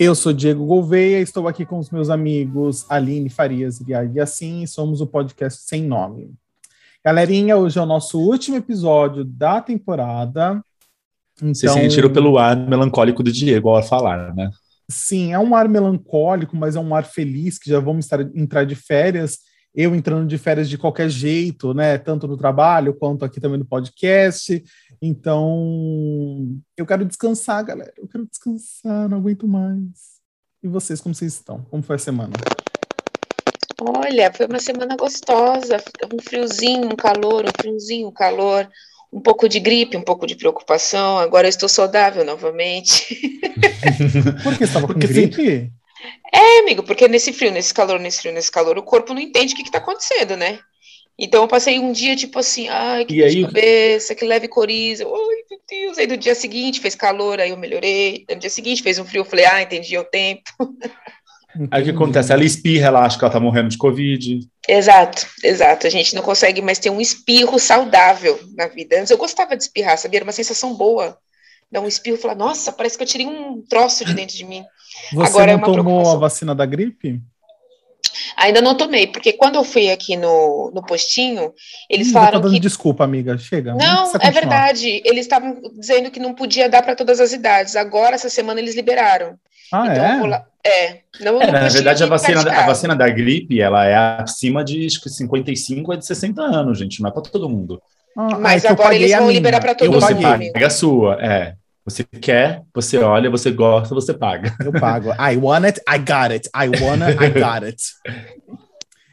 Eu sou Diego Gouveia, estou aqui com os meus amigos Aline Farias e assim, somos o podcast Sem Nome. Galerinha, hoje é o nosso último episódio da temporada. Então... Você sentiram pelo ar melancólico do Diego ao falar, né? Sim, é um ar melancólico, mas é um ar feliz, que já vamos estar, entrar de férias. Eu entrando de férias de qualquer jeito, né? Tanto no trabalho quanto aqui também no podcast. Então, eu quero descansar, galera. Eu quero descansar, não aguento mais. E vocês, como vocês estão? Como foi a semana? Olha, foi uma semana gostosa. Um friozinho, um calor, um friozinho, um calor. Um pouco de gripe, um pouco de preocupação. Agora eu estou saudável novamente. Por que estava com porque gripe? É, amigo, porque nesse frio, nesse calor, nesse frio, nesse calor, o corpo não entende o que está acontecendo, né? Então eu passei um dia tipo assim, ai, que de cabeça, que leve coriza, ai meu Deus. Aí no dia seguinte fez calor, aí eu melhorei. No dia seguinte fez um frio, eu falei, ah, entendi o tempo. Aí o que acontece? Ela espirra, ela acha que ela tá morrendo de Covid. Exato, exato. A gente não consegue mais ter um espirro saudável na vida. Antes eu gostava de espirrar, sabia? Era uma sensação boa. Dar um espirro e falar, nossa, parece que eu tirei um troço de dentro de mim. Você Agora não é tomou a vacina da gripe? Ainda não tomei, porque quando eu fui aqui no, no postinho, eles Ih, falaram tá que. Desculpa, amiga, chega. Não, é verdade. Eles estavam dizendo que não podia dar para todas as idades. Agora, essa semana, eles liberaram. Ah, então, é? Lá... É. Não, é na verdade, a vacina, a vacina da gripe, ela é acima de acho que 55 é de 60 anos, gente. Não é para todo mundo. Ah, Mas é agora eles vão liberar para todo mundo. Você paga a sua, é. Você quer, você olha, você gosta, você paga. Eu pago. I want it, I got it. I wanna, I got it.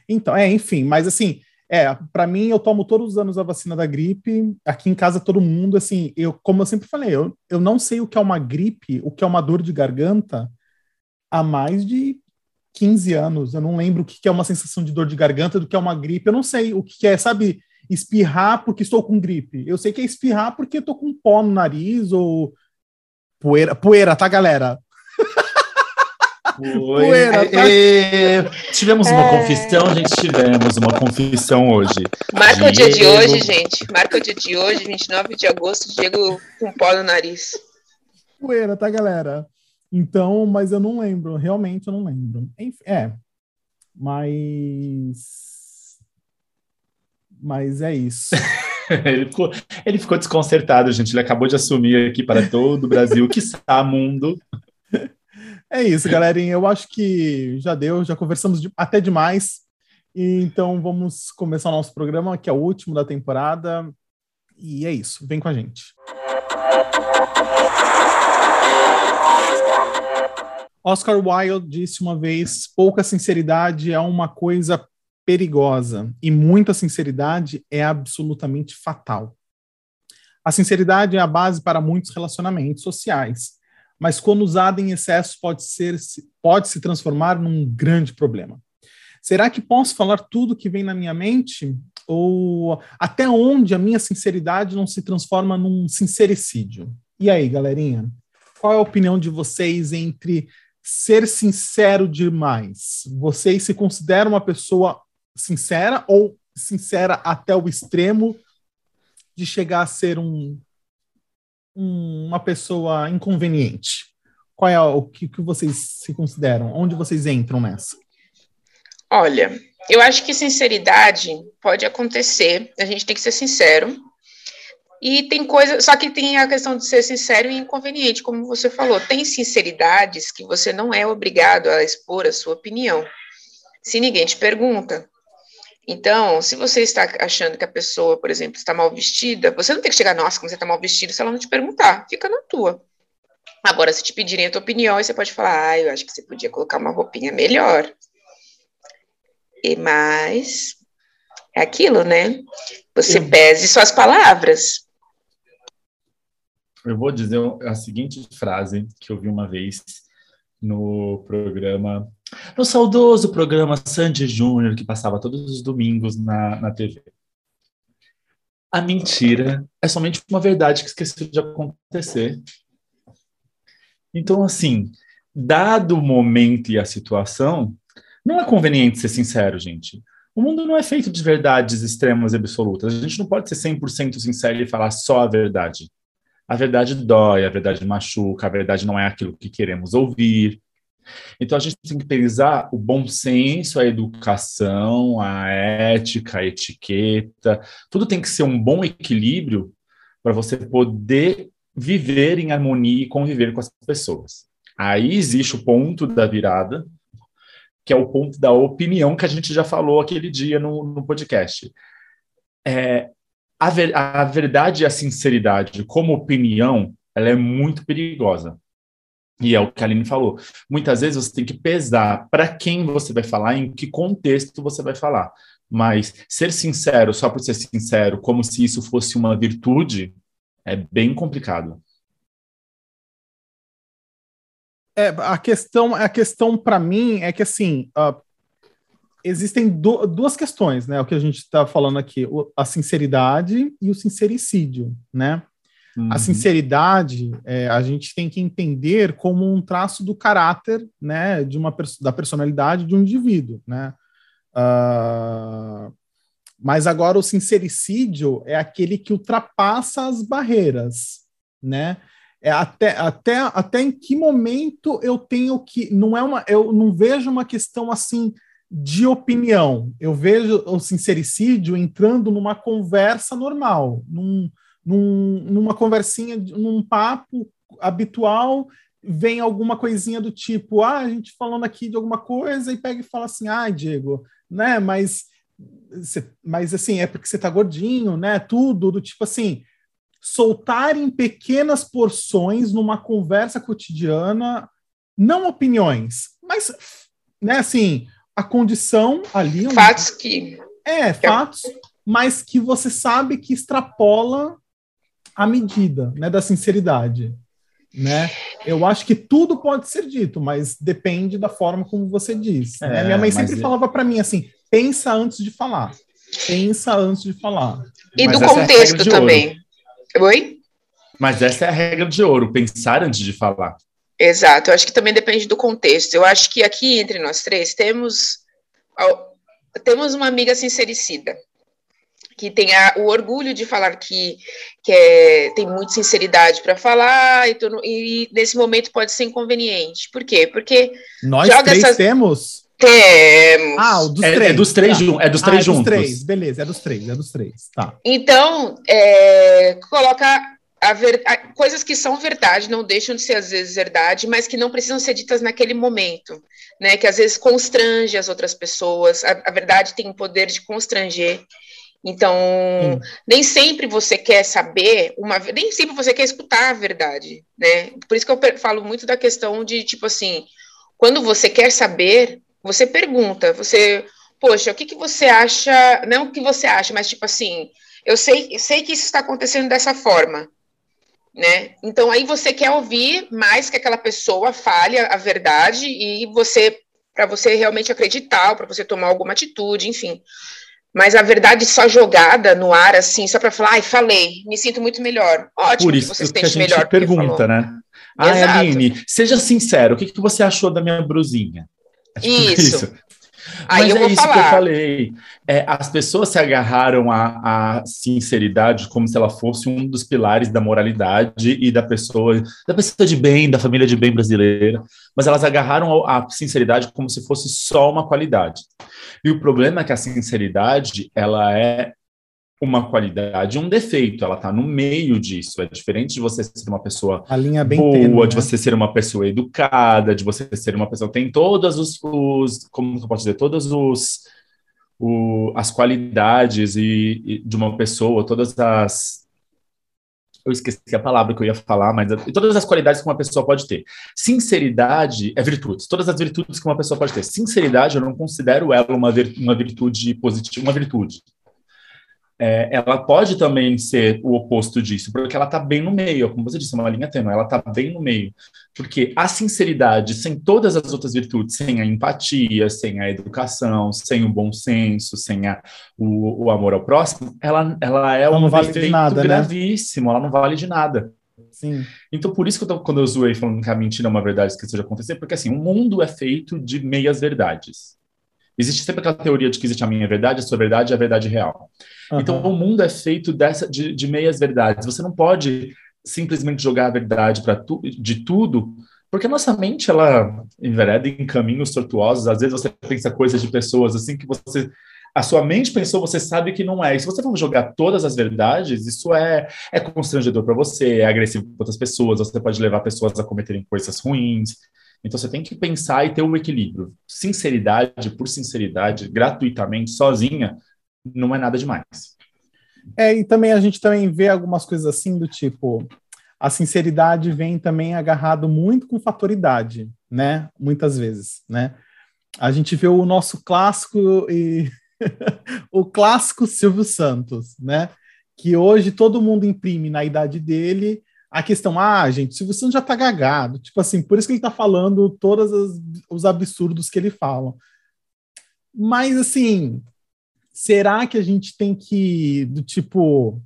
Então, é, enfim, mas assim, é, para mim eu tomo todos os anos a vacina da gripe. Aqui em casa todo mundo, assim, eu, como eu sempre falei, eu, eu não sei o que é uma gripe, o que é uma dor de garganta há mais de 15 anos. Eu não lembro o que é uma sensação de dor de garganta do que é uma gripe. Eu não sei o que é, sabe, espirrar porque estou com gripe. Eu sei que é espirrar porque estou com pó no nariz ou Poeira, poeira, tá, galera? Poeira, tá? E, tivemos uma é... confissão, gente, tivemos uma confissão hoje. Marca Diego... o dia de hoje, gente. Marca o dia de hoje, 29 de agosto, Diego com pó no nariz. Poeira, tá, galera? Então, mas eu não lembro, realmente eu não lembro. É, mas. Mas é isso. ele, ficou, ele ficou desconcertado, gente. Ele acabou de assumir aqui para todo o Brasil, que está mundo. É isso, galerinha. Eu acho que já deu, já conversamos de, até demais. E, então vamos começar o nosso programa, que é o último da temporada. E é isso, vem com a gente. Oscar Wilde disse uma vez: pouca sinceridade é uma coisa perigosa e muita sinceridade é absolutamente fatal. A sinceridade é a base para muitos relacionamentos sociais, mas quando usada em excesso pode, ser, pode se transformar num grande problema. Será que posso falar tudo que vem na minha mente? Ou até onde a minha sinceridade não se transforma num sincericídio? E aí, galerinha? Qual é a opinião de vocês entre ser sincero demais? Vocês se consideram uma pessoa sincera ou sincera até o extremo de chegar a ser um, um uma pessoa inconveniente? Qual é o que, que vocês se consideram? Onde vocês entram nessa? Olha, eu acho que sinceridade pode acontecer, a gente tem que ser sincero. E tem coisa, só que tem a questão de ser sincero e inconveniente, como você falou. Tem sinceridades que você não é obrigado a expor a sua opinião. Se ninguém te pergunta, então, se você está achando que a pessoa, por exemplo, está mal vestida, você não tem que chegar, nossa, como você está mal vestido, se ela não te perguntar, fica na tua. Agora, se te pedirem a tua opinião, você pode falar, ah, eu acho que você podia colocar uma roupinha melhor. E mais, é aquilo, né? Você eu... pese suas palavras. Eu vou dizer a seguinte frase que eu vi uma vez no programa no saudoso programa Sandy Júnior, que passava todos os domingos na, na TV. A mentira é somente uma verdade que esqueceu de acontecer. Então, assim, dado o momento e a situação, não é conveniente ser sincero, gente. O mundo não é feito de verdades extremas e absolutas. A gente não pode ser 100% sincero e falar só a verdade. A verdade dói, a verdade machuca, a verdade não é aquilo que queremos ouvir. Então a gente tem que pensar o bom senso, a educação, a ética, a etiqueta, tudo tem que ser um bom equilíbrio para você poder viver em harmonia e conviver com as pessoas. Aí existe o ponto da virada, que é o ponto da opinião que a gente já falou aquele dia no, no podcast. É, a, ver, a verdade e a sinceridade, como opinião, ela é muito perigosa. E é o que a Aline falou. Muitas vezes você tem que pesar para quem você vai falar, em que contexto você vai falar. Mas ser sincero só por ser sincero, como se isso fosse uma virtude, é bem complicado. É, a questão, a questão para mim é que assim uh, existem do, duas questões, né? O que a gente está falando aqui, o, a sinceridade e o sincericídio, né? Uhum. A sinceridade é, a gente tem que entender como um traço do caráter, né? De uma da personalidade de um indivíduo, né? Uh, mas agora o sincericídio é aquele que ultrapassa as barreiras, né? É até, até, até em que momento eu tenho que. Não é uma. Eu não vejo uma questão assim de opinião. Eu vejo o sincericídio entrando numa conversa normal, num, num, numa conversinha, num papo habitual, vem alguma coisinha do tipo, ah, a gente falando aqui de alguma coisa, e pega e fala assim, ah, Diego, né, mas, mas assim, é porque você tá gordinho, né, tudo, do tipo assim, soltar em pequenas porções numa conversa cotidiana, não opiniões, mas, né, assim, a condição ali. Fatos um, que. É, fatos, mas que você sabe que extrapola a medida né, da sinceridade. Né? Eu acho que tudo pode ser dito, mas depende da forma como você diz. Né? É, né? Minha mãe sempre falava para mim assim: pensa antes de falar. Pensa antes de falar. E mas do é contexto é também. Ouro. Oi? Mas essa é a regra de ouro, pensar antes de falar. Exato, eu acho que também depende do contexto. Eu acho que aqui entre nós três temos temos uma amiga sincericida que tem a, o orgulho de falar que, que é, tem muita sinceridade para falar e, e, nesse momento pode ser inconveniente. Por quê? Porque nós três essas... temos temos. Ah, o dos é, três. É dos três, tá. é dos três ah, juntos. É dos três, beleza, é dos três, é dos três. Tá. Então, é, coloca a ver, a, coisas que são verdade, não deixam de ser às vezes verdade, mas que não precisam ser ditas naquele momento, né? Que às vezes constrange as outras pessoas. A, a verdade tem o poder de constranger. Então, hum. nem sempre você quer saber uma, nem sempre você quer escutar a verdade, né? Por isso que eu falo muito da questão de tipo assim, quando você quer saber, você pergunta, você, poxa, o que, que você acha? Não o que você acha, mas tipo assim, eu sei, sei que isso está acontecendo dessa forma, né? Então aí você quer ouvir mais que aquela pessoa fale a, a verdade e você, para você realmente acreditar, para você tomar alguma atitude, enfim. Mas a verdade só jogada no ar, assim, só para falar, ai, falei, me sinto muito melhor. Ótimo Por isso que você que a gente melhor pergunta, né? Ai, Aline, seja sincero, o que, que você achou da minha brusinha? É tipo isso. isso. Aí Mas é isso falar. que eu falei. É, as pessoas se agarraram à, à, sinceridade como se ela fosse um dos pilares da moralidade e da pessoa, da pessoa de bem, da família de bem brasileira. Mas elas agarraram à sinceridade como se fosse só uma qualidade. E o problema é que a sinceridade ela é uma qualidade um defeito, ela está no meio disso. É diferente de você ser uma pessoa boa, tênue, de né? você ser uma pessoa educada, de você ser uma pessoa que tem todas os, os como eu posso dizer, todas os o, as qualidades e, e, de uma pessoa, todas as eu esqueci a palavra que eu ia falar, mas todas as qualidades que uma pessoa pode ter. Sinceridade é virtude. Todas as virtudes que uma pessoa pode ter. Sinceridade, eu não considero ela uma, vir, uma virtude positiva, uma virtude é, ela pode também ser o oposto disso, porque ela está bem no meio, como você disse, é uma linha tênue, ela está bem no meio. Porque a sinceridade, sem todas as outras virtudes, sem a empatia, sem a educação, sem o bom senso, sem a, o, o amor ao próximo, ela, ela é ela um vale defeito nada, né? gravíssimo, né? ela não vale de nada. Sim. Então, por isso que eu tô, quando eu zoei falando que a mentira é uma verdade esqueceu de acontecer, porque assim, o mundo é feito de meias verdades. Existe sempre aquela teoria de que existe a minha verdade, a sua verdade e a verdade real. Uhum. Então, o mundo é feito dessa, de, de meias verdades. Você não pode simplesmente jogar a verdade para tu, de tudo, Porque a nossa mente, ela envereda em caminhos tortuosos. Às vezes você pensa coisas de pessoas assim que você a sua mente pensou, você sabe que não é. E se você for jogar todas as verdades, isso é, é constrangedor para você, é agressivo para outras pessoas, você pode levar pessoas a cometerem coisas ruins. Então você tem que pensar e ter um equilíbrio. Sinceridade por sinceridade, gratuitamente, sozinha, não é nada demais. É, e também a gente também vê algumas coisas assim do tipo, a sinceridade vem também agarrado muito com fatoridade, né? Muitas vezes, né? A gente vê o nosso clássico e o clássico Silvio Santos, né? Que hoje todo mundo imprime na idade dele a questão, ah, gente, Silvio Santos já tá gagado. Tipo assim, por isso que ele tá falando todos os absurdos que ele fala. Mas, assim, será que a gente tem que, do tipo,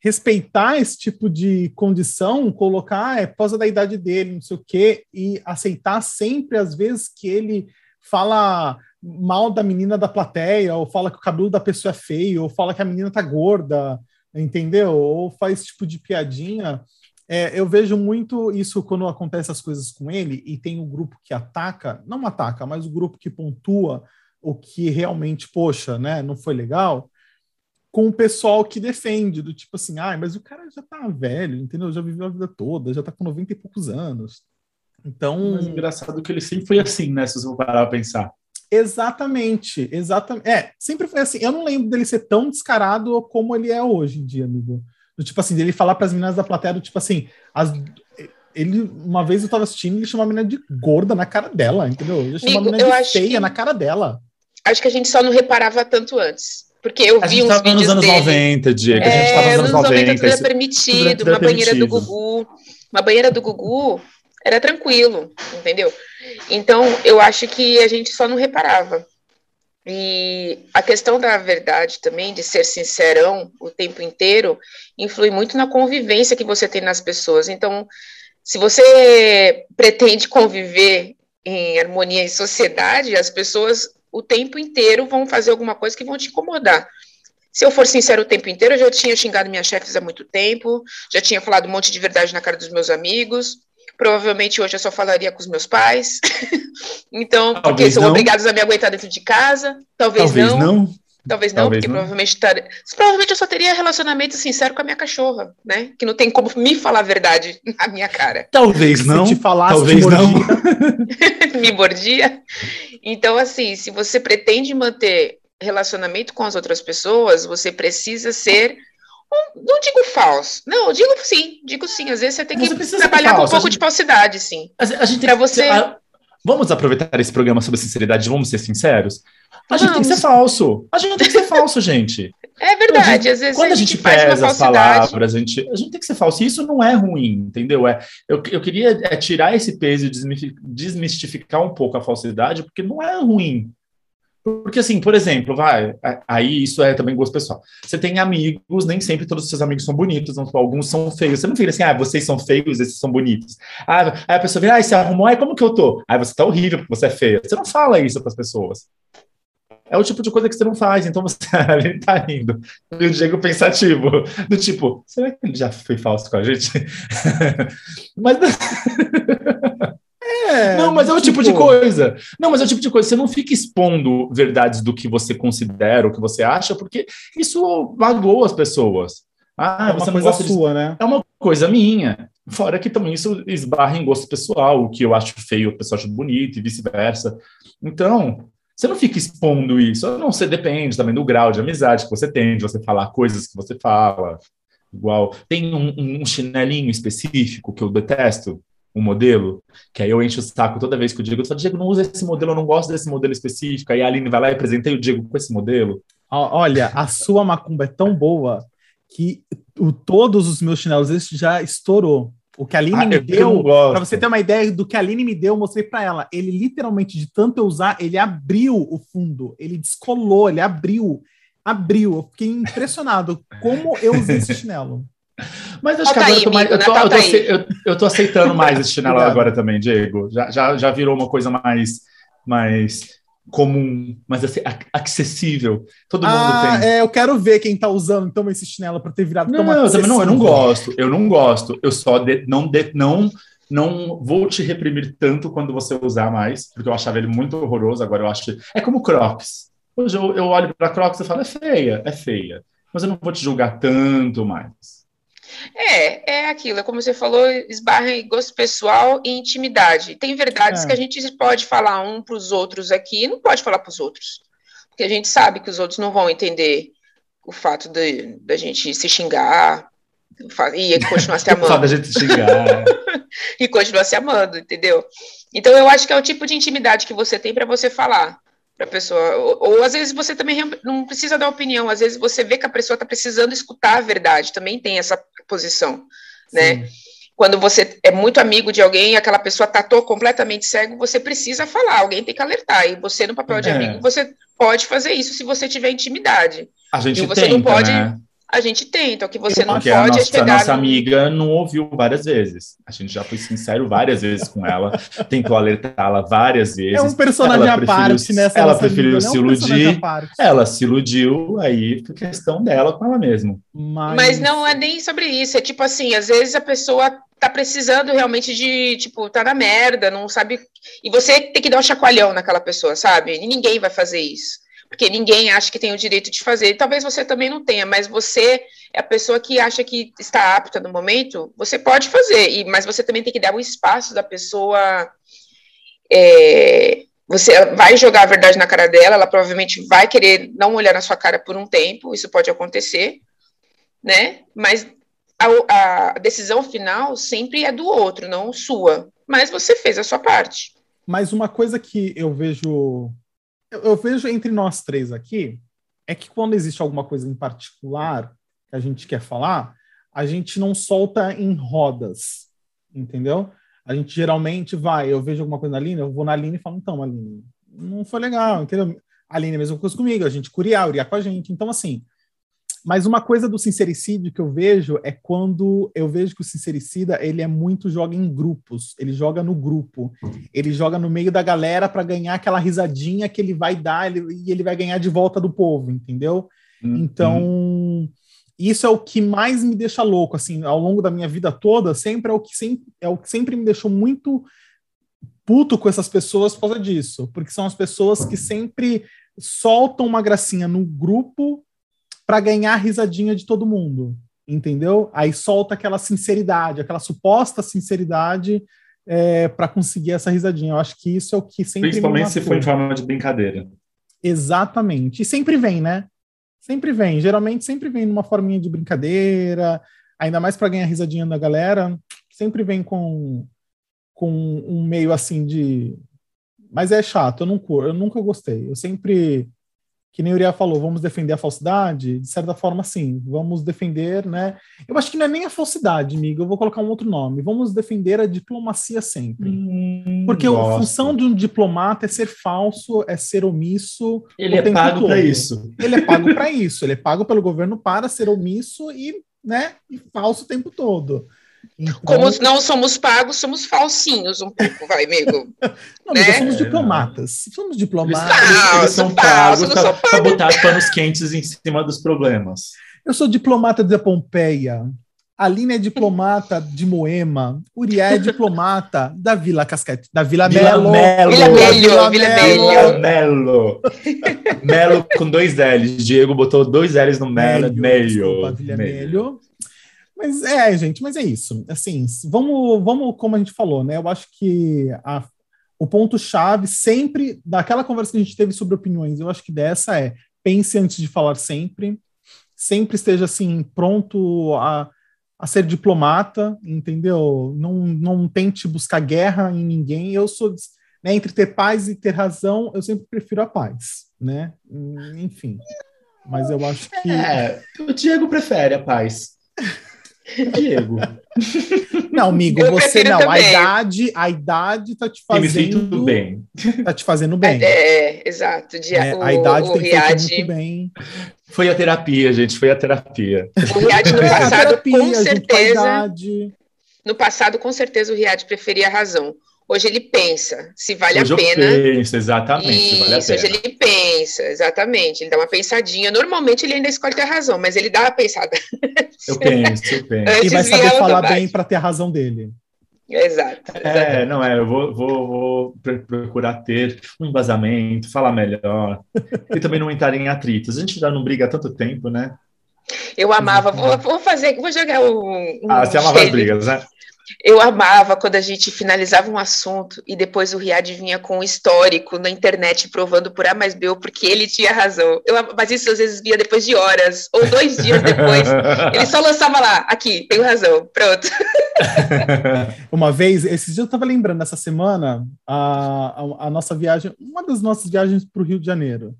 respeitar esse tipo de condição, colocar, ah, é por causa da idade dele, não sei o quê, e aceitar sempre, às vezes, que ele fala mal da menina da plateia, ou fala que o cabelo da pessoa é feio, ou fala que a menina tá gorda, entendeu? Ou faz tipo de piadinha. É, eu vejo muito isso quando acontece as coisas com ele e tem o um grupo que ataca, não ataca, mas o grupo que pontua o que realmente, poxa, né, não foi legal, com o pessoal que defende, do tipo assim, ah, mas o cara já tá velho, entendeu? Já viveu a vida toda, já tá com 90 e poucos anos. Então. Mas engraçado que ele sempre foi assim, né? Se você parar pra pensar. Exatamente, exatamente. É, sempre foi assim. Eu não lembro dele ser tão descarado como ele é hoje em dia, amigo. Do, tipo assim, dele falar para as meninas da plateia, do tipo assim, as, ele, uma vez eu tava assistindo, ele chamou a menina de gorda na cara dela, entendeu? Ele chamou a menina de feia que, na cara dela. Acho que a gente só não reparava tanto antes. Porque eu vi uns vídeos nos anos dele. 90, Diego. É, a gente tava nos anos 90. 90 tudo era permitido, tudo era uma banheira do Gugu. Uma banheira do Gugu era tranquilo, entendeu? Então, eu acho que a gente só não reparava. E a questão da verdade também, de ser sincerão o tempo inteiro, influi muito na convivência que você tem nas pessoas. Então, se você pretende conviver em harmonia em sociedade, as pessoas o tempo inteiro vão fazer alguma coisa que vão te incomodar. Se eu for sincero o tempo inteiro, eu já tinha xingado minhas chefes há muito tempo, já tinha falado um monte de verdade na cara dos meus amigos, Provavelmente hoje eu só falaria com os meus pais. então, talvez porque são não. obrigados a me aguentar dentro de casa. Talvez, talvez não. não. Talvez não, Talvez porque não. provavelmente provavelmente eu só teria relacionamento sincero com a minha cachorra, né? Que não tem como me falar a verdade na minha cara. Talvez não. Se te falasse, Talvez não. me mordia. Então, assim, se você pretende manter relacionamento com as outras pessoas, você precisa ser não digo falso. Não, digo sim, digo sim. Às vezes você tem que você trabalhar com um pouco gente, de falsidade, sim. A, a gente para você. A, vamos aproveitar esse programa sobre sinceridade, vamos ser sinceros? A gente tem que ser falso. A gente tem que ser falso, gente. É verdade, gente, às vezes quando a gente, a gente pesa as palavras, a gente, a gente tem que ser falso. E isso não é ruim, entendeu? É, eu, eu queria é, tirar esse peso e desmistificar um pouco a falsidade, porque não é ruim. Porque, assim, por exemplo, vai, aí isso é também gosto pessoal. Você tem amigos, nem sempre todos os seus amigos são bonitos, alguns são feios. Você não fica assim, ah, vocês são feios, esses são bonitos. Ah, aí a pessoa vira, ah, você arrumou, aí como que eu tô? Aí você tá horrível porque você é feia. Você não fala isso para as pessoas. É o tipo de coisa que você não faz, então você ele tá rindo. E o Diego pensativo, do tipo, será que ele já foi falso com a gente? Mas. É, não, mas é o tipo, tipo de coisa. Não, mas é o tipo de coisa. Você não fica expondo verdades do que você considera, o que você acha, porque isso magoa as pessoas. Ah, é uma coisa sua, de... né? É uma coisa minha. Fora que também isso esbarra em gosto pessoal, o que eu acho feio, o pessoal acha bonito e vice-versa. Então, você não fica expondo isso. Não, você depende também do grau de amizade que você tem, de você falar coisas que você fala. Igual, tem um, um chinelinho específico que eu detesto, um modelo, que aí eu encho o saco toda vez que o Diego fala, Diego, não usa esse modelo, eu não gosto desse modelo específico. Aí a Aline vai lá e apresentei o Diego com esse modelo. Olha, a sua macumba é tão boa que o, todos os meus chinelos esse já estourou. O que a Aline ah, me deu, para você ter uma ideia do que a Aline me deu, eu mostrei para ela. Ele literalmente, de tanto eu usar, ele abriu o fundo, ele descolou, ele abriu, abriu. Eu fiquei impressionado como eu usei esse chinelo. Mas acho que agora eu tô, mais, eu, tô, eu, tô, eu, eu tô aceitando mais esse chinelo agora também, Diego. Já, já, já virou uma coisa mais, mais comum, mais acessível. Todo ah, mundo tem. É, eu quero ver quem tá usando então esse chinelo para ter virado não, tão não, eu não, eu não gosto. Eu não gosto. Eu só de, não de, não não vou te reprimir tanto quando você usar mais, porque eu achava ele muito horroroso, agora eu acho. É como Crocs. Hoje eu, eu olho para Crocs e falo, é feia, é feia. Mas eu não vou te julgar tanto mais. É, é aquilo, é como você falou, esbarra em gosto pessoal e intimidade. Tem verdades é. que a gente pode falar um para os outros aqui e não pode falar para os outros. Porque a gente sabe que os outros não vão entender o fato da gente se xingar e continuar se amando. o fato da gente xingar. e continuar se amando, entendeu? Então eu acho que é o tipo de intimidade que você tem para você falar para a pessoa. Ou, ou, às vezes você também não precisa dar opinião, às vezes você vê que a pessoa está precisando escutar a verdade, também tem essa posição, né? Sim. Quando você é muito amigo de alguém, aquela pessoa tatou completamente cego, você precisa falar, alguém tem que alertar. E você, no papel de é. amigo, você pode fazer isso se você tiver intimidade. A gente e você tenta, não pode. Né? A gente tenta, o que você não Porque pode a é nossa, chegar... A nossa amiga não ouviu várias vezes. A gente já foi sincero várias vezes com ela, tentou alertá-la várias vezes. É um personagem à parte nessa Ela preferiu se é um iludir. Ela se iludiu, aí foi questão dela com ela mesma. Mas... Mas não é nem sobre isso. É tipo assim, às vezes a pessoa tá precisando realmente de, tipo, tá na merda, não sabe... E você tem que dar um chacoalhão naquela pessoa, sabe? E ninguém vai fazer isso porque ninguém acha que tem o direito de fazer. Talvez você também não tenha, mas você é a pessoa que acha que está apta no momento, você pode fazer, e, mas você também tem que dar o espaço da pessoa. É, você vai jogar a verdade na cara dela, ela provavelmente vai querer não olhar na sua cara por um tempo, isso pode acontecer, né? Mas a, a decisão final sempre é do outro, não sua. Mas você fez a sua parte. Mas uma coisa que eu vejo eu, eu vejo entre nós três aqui é que quando existe alguma coisa em particular que a gente quer falar, a gente não solta em rodas, entendeu? A gente geralmente vai, eu vejo alguma coisa na Aline, eu vou na Aline e falo, então, Aline, não foi legal, entendeu? A Aline é a mesma coisa comigo, a gente curiar, uriar com a gente. Então, assim, mas uma coisa do sincericídio que eu vejo é quando eu vejo que o sincericida ele é muito joga em grupos, ele joga no grupo, ele joga no meio da galera para ganhar aquela risadinha que ele vai dar ele, e ele vai ganhar de volta do povo, entendeu? Uhum. Então isso é o que mais me deixa louco, assim, ao longo da minha vida toda, sempre é o que sempre, é o que sempre me deixou muito puto com essas pessoas por causa disso, porque são as pessoas que sempre soltam uma gracinha no grupo para ganhar a risadinha de todo mundo, entendeu? Aí solta aquela sinceridade, aquela suposta sinceridade é, para conseguir essa risadinha. Eu acho que isso é o que sempre. Principalmente se for em forma de brincadeira. Exatamente. E sempre vem, né? Sempre vem. Geralmente sempre vem numa forminha de brincadeira, ainda mais para ganhar risadinha da galera. Sempre vem com, com um meio assim de. Mas é chato, eu, não, eu nunca gostei. Eu sempre que nem o Uriah falou, vamos defender a falsidade? De certa forma, sim, vamos defender, né? Eu acho que não é nem a falsidade, amigo, eu vou colocar um outro nome. Vamos defender a diplomacia sempre. Hum, Porque gosto. a função de um diplomata é ser falso, é ser omisso. Ele é pago para isso. Ele é pago para isso, ele é pago pelo governo para ser omisso e, né, e falso o tempo todo. Então... Como não somos pagos, somos falsinhos um pouco, vai, amigo. Não, né? somos diplomatas. Somos diplomatas. Eles, eles são pagos para botar panos quentes em cima dos problemas. Eu sou diplomata de Pompeia. Aline é diplomata de Moema. Uriah é diplomata da Vila Casquete, da Vila, Vila Melo. Melo. Vila Melo. Vila Melo. Melo. Melo com dois L's. Diego botou dois L's no Melo. Melo. Desculpa, Vila Melo. Mas é, gente, mas é isso. Assim, vamos, vamos como a gente falou, né? Eu acho que a, o ponto-chave sempre daquela conversa que a gente teve sobre opiniões, eu acho que dessa é pense antes de falar sempre, sempre esteja assim pronto a, a ser diplomata, entendeu? Não, não tente buscar guerra em ninguém. Eu sou né, entre ter paz e ter razão, eu sempre prefiro a paz, né? Enfim. Mas eu acho que. É, o Diego prefere a paz. Diego. Não, amigo, eu você não. Também. A idade, a idade tá te fazendo. me sinto bem. Tá te fazendo bem. É, é exato. Dia, é, o, a idade tem Riad... feito muito bem. Foi a terapia, gente, foi a terapia. O Riad no passado, terapia, com certeza. No passado, com certeza, o Riad preferia a razão. Hoje ele pensa se vale hoje a pena. Eu penso, exatamente. Isso, vale a pena. hoje ele pensa, exatamente. Ele dá uma pensadinha. Normalmente ele ainda escolhe ter razão, mas ele dá uma pensada. Eu penso, eu penso. e vai saber falar bem para ter a razão dele. Exato. É, não é, eu vou, vou, vou, procurar ter um embasamento, falar melhor e também não entrar em atritos. A gente já não briga há tanto tempo, né? Eu amava, vou, vou fazer, vou jogar um. um ah, você amava as brigas, né? Eu amava quando a gente finalizava um assunto e depois o Riad vinha com um histórico na internet provando por A mais B porque ele tinha razão. Eu, mas isso às vezes via depois de horas ou dois dias depois. ele só lançava lá, aqui, tenho razão, pronto. uma vez, esses dias eu estava lembrando, essa semana, a, a, a nossa viagem, uma das nossas viagens para o Rio de Janeiro.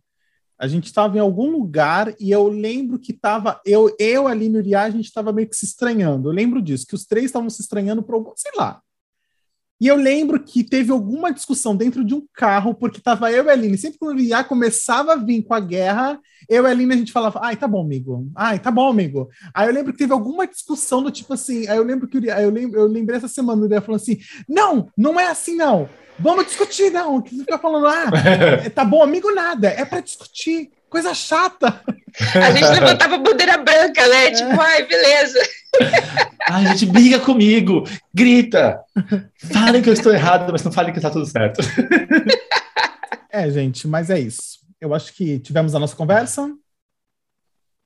A gente estava em algum lugar e eu lembro que estava eu, eu ali no Uriá, a gente estava meio que se estranhando. Eu lembro disso, que os três estavam se estranhando por algum, sei lá. E eu lembro que teve alguma discussão dentro de um carro, porque estava eu e a Aline. Sempre quando o Uriá começava a vir com a guerra, eu e a Aline a gente falava: ai, tá bom, amigo. Ai, tá bom, amigo. Aí eu lembro que teve alguma discussão do tipo assim. Aí eu lembro que Uriá, eu, lembro, eu lembrei essa semana, o Uriá falou assim: não, não é assim, não. Vamos discutir, não. Que você fica falando, ah, tá bom, amigo, nada. É para discutir. Coisa chata. A gente levantava a bandeira branca, né? É. Tipo, ai, beleza. Ai, a gente briga comigo, grita. Falem que eu estou errado, mas não falem que está tudo certo. É, gente, mas é isso. Eu acho que tivemos a nossa conversa.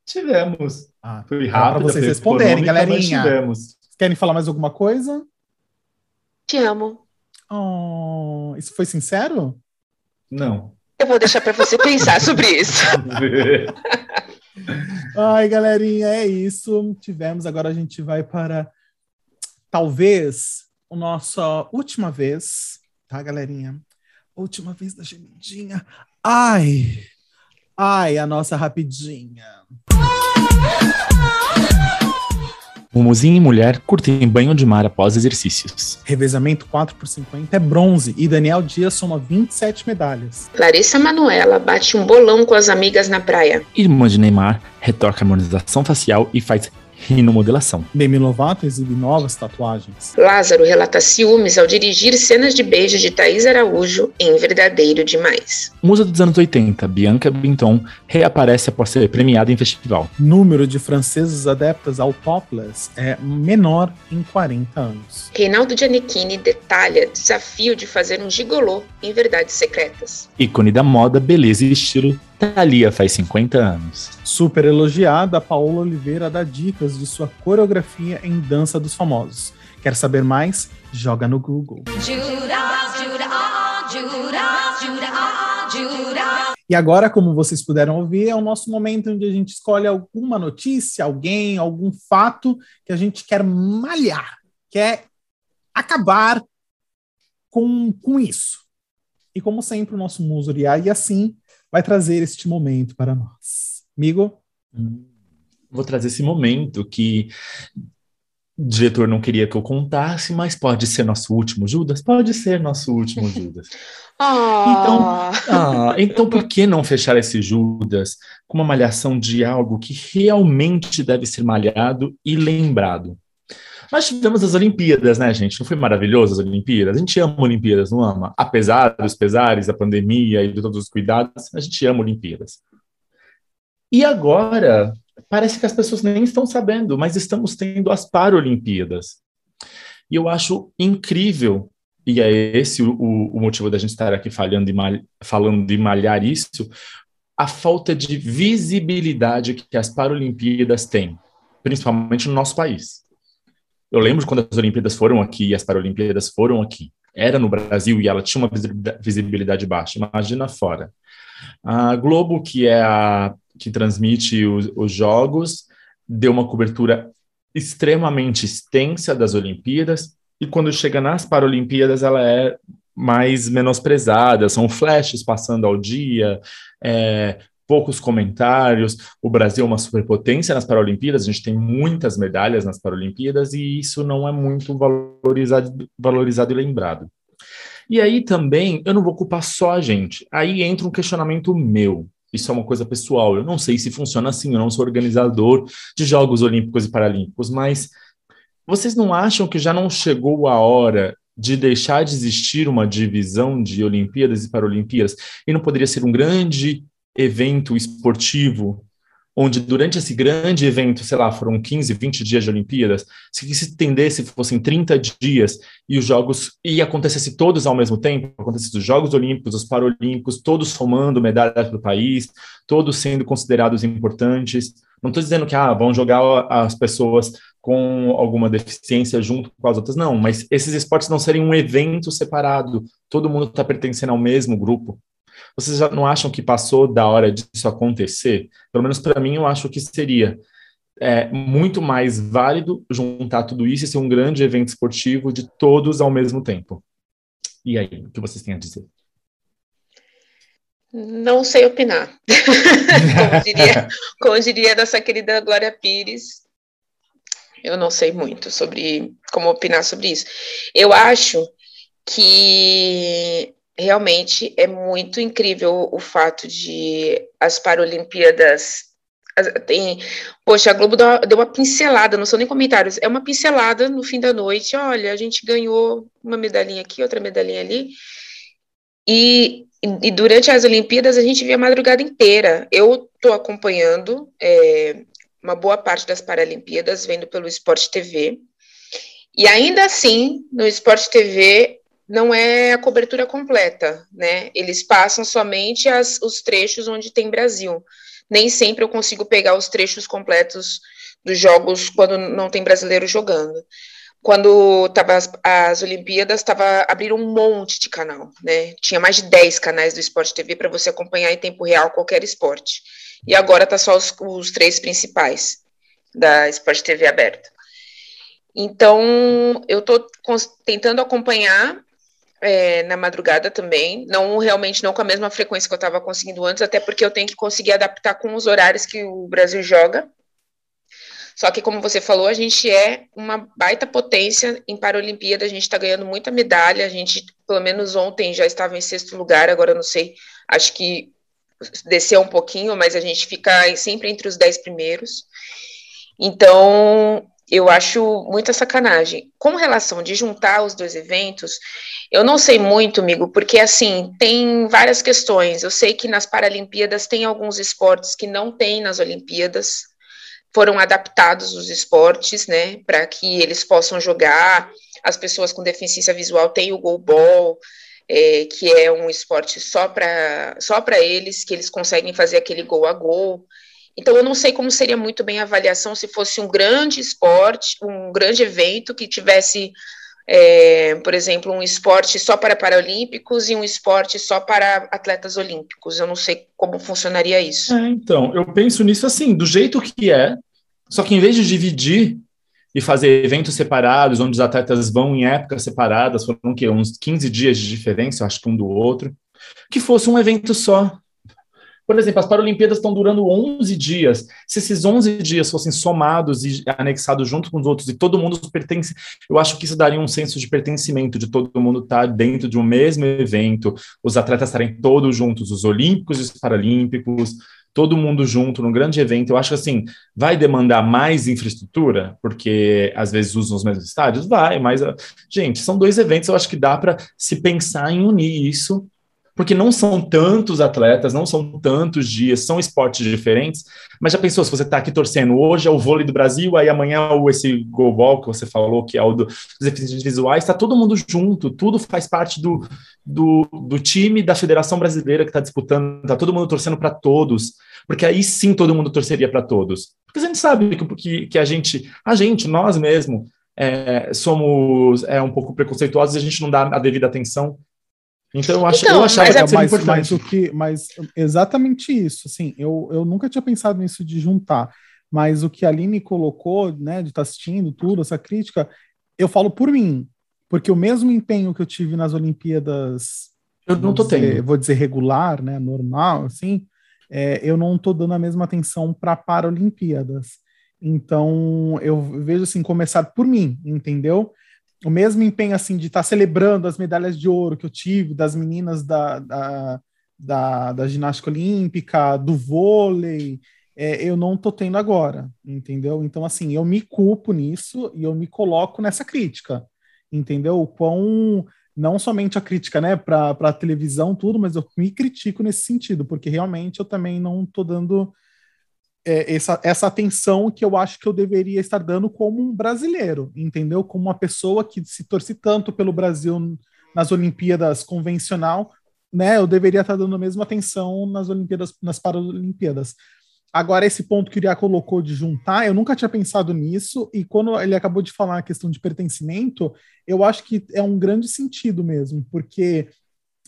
Tivemos. Ah, foi rápido. Para vocês responderem, galerinha. Tivemos. Querem falar mais alguma coisa? Te amo. Oh, isso foi sincero? Não. Eu vou deixar para você pensar sobre isso. Ai, galerinha, é isso. Tivemos, agora a gente vai para talvez a nossa última vez, tá, galerinha? Última vez da gemidinha. Ai, ai, a nossa rapidinha. Mumuzinho e mulher curtem banho de mar após exercícios. Revezamento 4 por 50 é bronze e Daniel Dias soma 27 medalhas. Larissa Manuela bate um bolão com as amigas na praia. Irmã de Neymar retorca a harmonização facial e faz rinomodelação. Demi Lovato exibe novas tatuagens. Lázaro relata ciúmes ao dirigir cenas de beijo de Thaís Araújo em Verdadeiro Demais. Musa dos anos 80, Bianca Binton, reaparece após ser premiada em festival. Número de franceses adeptas ao topless é menor em 40 anos. Reinaldo Giannichini detalha desafio de fazer um gigolô em Verdades Secretas. Ícone da moda, beleza e estilo Thalia faz 50 anos. Super elogiada, Paola Oliveira dá dicas de sua coreografia em Dança dos Famosos. Quer saber mais? Joga no Google. E agora, como vocês puderam ouvir, é o nosso momento onde a gente escolhe alguma notícia, alguém, algum fato que a gente quer malhar, quer acabar com, com isso. E como sempre, o nosso muso e assim vai trazer este momento para nós. Amigo? Vou trazer esse momento que o diretor não queria que eu contasse, mas pode ser nosso último Judas? Pode ser nosso último Judas. oh. Então, ah, então, por que não fechar esse Judas com uma malhação de algo que realmente deve ser malhado e lembrado? Nós tivemos as Olimpíadas, né, gente? Não foi maravilhoso as Olimpíadas? A gente ama Olimpíadas, não ama? Apesar dos pesares, da pandemia e de todos os cuidados, a gente ama Olimpíadas. E agora, parece que as pessoas nem estão sabendo, mas estamos tendo as Paralimpíadas. E eu acho incrível, e é esse o, o motivo da gente estar aqui falando de, mal, falando de malhar isso, a falta de visibilidade que as Paralimpíadas têm, principalmente no nosso país. Eu lembro quando as Olimpíadas foram aqui e as Paralimpíadas foram aqui. Era no Brasil e ela tinha uma visibilidade baixa. Imagina fora. A Globo, que é a que transmite os, os jogos, deu uma cobertura extremamente extensa das Olimpíadas e quando chega nas Paralimpíadas ela é mais menosprezada, são flashes passando ao dia, é, poucos comentários. O Brasil é uma superpotência nas Paralimpíadas, a gente tem muitas medalhas nas Paralimpíadas e isso não é muito valorizado, valorizado e lembrado. E aí também, eu não vou culpar só a gente. Aí entra um questionamento meu. Isso é uma coisa pessoal. Eu não sei se funciona assim, eu não sou organizador de Jogos Olímpicos e Paralímpicos, mas vocês não acham que já não chegou a hora de deixar de existir uma divisão de Olimpíadas e Paralimpíadas? E não poderia ser um grande evento esportivo onde durante esse grande evento, sei lá, foram 15, 20 dias de Olimpíadas, se se estendesse, fossem 30 dias, e os Jogos, e acontecesse todos ao mesmo tempo, acontecessem os Jogos Olímpicos, os Paralímpicos, todos somando medalhas para o país, todos sendo considerados importantes. Não estou dizendo que ah, vão jogar as pessoas com alguma deficiência junto com as outras, não, mas esses esportes não seriam um evento separado, todo mundo está pertencendo ao mesmo grupo. Vocês já não acham que passou da hora disso acontecer? Pelo menos para mim, eu acho que seria é, muito mais válido juntar tudo isso e ser um grande evento esportivo de todos ao mesmo tempo. E aí, o que vocês têm a dizer? Não sei opinar. como, diria, como diria nossa querida Glória Pires, eu não sei muito sobre como opinar sobre isso. Eu acho que realmente é muito incrível o fato de as Paralimpíadas tem, poxa, a Globo deu uma pincelada, não são nem comentários, é uma pincelada no fim da noite. Olha, a gente ganhou uma medalhinha aqui, outra medalhinha ali. E, e durante as Olimpíadas a gente via a madrugada inteira. Eu estou acompanhando é, uma boa parte das Paralimpíadas, vendo pelo Esporte TV. E ainda assim, no Esporte TV, não é a cobertura completa, né? Eles passam somente as, os trechos onde tem Brasil. Nem sempre eu consigo pegar os trechos completos dos jogos quando não tem brasileiro jogando. Quando tava as, as Olimpíadas, tava abriram um monte de canal, né? Tinha mais de 10 canais do Esporte TV para você acompanhar em tempo real qualquer esporte. E agora tá só os, os três principais da Esporte TV aberta. Então, eu estou tentando acompanhar é, na madrugada também, não realmente não com a mesma frequência que eu estava conseguindo antes, até porque eu tenho que conseguir adaptar com os horários que o Brasil joga. Só que, como você falou, a gente é uma baita potência em Paralimpíada, a gente está ganhando muita medalha, a gente, pelo menos ontem, já estava em sexto lugar, agora não sei, acho que desceu um pouquinho, mas a gente fica sempre entre os dez primeiros. Então, eu acho muita sacanagem. Com relação de juntar os dois eventos, eu não sei muito, amigo, porque assim, tem várias questões. Eu sei que nas Paralimpíadas tem alguns esportes que não tem nas Olimpíadas. Foram adaptados os esportes, né, para que eles possam jogar. As pessoas com deficiência visual têm o goalball, é, que é um esporte só para só eles, que eles conseguem fazer aquele gol a gol. Então, eu não sei como seria muito bem a avaliação se fosse um grande esporte, um grande evento que tivesse, é, por exemplo, um esporte só para paralímpicos e um esporte só para atletas olímpicos. Eu não sei como funcionaria isso. É, então, eu penso nisso assim, do jeito que é, só que em vez de dividir e fazer eventos separados, onde os atletas vão em épocas separadas, foram que, uns 15 dias de diferença, acho que um do outro, que fosse um evento só, por exemplo, as Paralimpíadas estão durando 11 dias. Se esses 11 dias fossem somados e anexados junto com os outros e todo mundo pertence, eu acho que isso daria um senso de pertencimento, de todo mundo estar dentro de um mesmo evento, os atletas estarem todos juntos, os olímpicos e os paralímpicos, todo mundo junto num grande evento. Eu acho que assim, vai demandar mais infraestrutura, porque às vezes usam os mesmos estádios? Vai, mas, gente, são dois eventos, eu acho que dá para se pensar em unir isso porque não são tantos atletas, não são tantos dias, são esportes diferentes. Mas já pensou se você está aqui torcendo? Hoje é o vôlei do Brasil, aí amanhã é esse goalball que você falou, que é o do, dos deficientes visuais, está todo mundo junto, tudo faz parte do, do, do time da Federação Brasileira que está disputando, está todo mundo torcendo para todos, porque aí sim todo mundo torceria para todos. Porque a gente sabe que, que, que a gente, a gente, nós mesmo, é, somos é, um pouco preconceituosos e a gente não dá a devida atenção então eu acho, então, eu achava mas, que mas, importante. Mas o que, mas exatamente isso, assim, eu, eu nunca tinha pensado nisso de juntar, mas o que a Aline colocou, né, de estar tá assistindo tudo, essa crítica, eu falo por mim, porque o mesmo empenho que eu tive nas Olimpíadas, eu não tô dizer, tendo, vou dizer regular, né, normal, assim, é, eu não tô dando a mesma atenção para Paralimpíadas. Então, eu vejo assim, começar por mim, entendeu? O mesmo empenho assim de estar tá celebrando as medalhas de ouro que eu tive das meninas da, da, da, da ginástica olímpica, do vôlei, é, eu não tô tendo agora, entendeu? Então, assim, eu me culpo nisso e eu me coloco nessa crítica, entendeu? O quão, não somente a crítica, né, para a televisão, tudo, mas eu me critico nesse sentido, porque realmente eu também não tô dando é, essa, essa atenção que eu acho que eu deveria estar dando como um brasileiro, entendeu? Como uma pessoa que se torce tanto pelo Brasil nas Olimpíadas convencional, né? Eu deveria estar dando a mesma atenção nas Olimpíadas, nas Paralimpíadas. Agora, esse ponto que o Iria colocou de juntar, eu nunca tinha pensado nisso, e quando ele acabou de falar a questão de pertencimento, eu acho que é um grande sentido mesmo, porque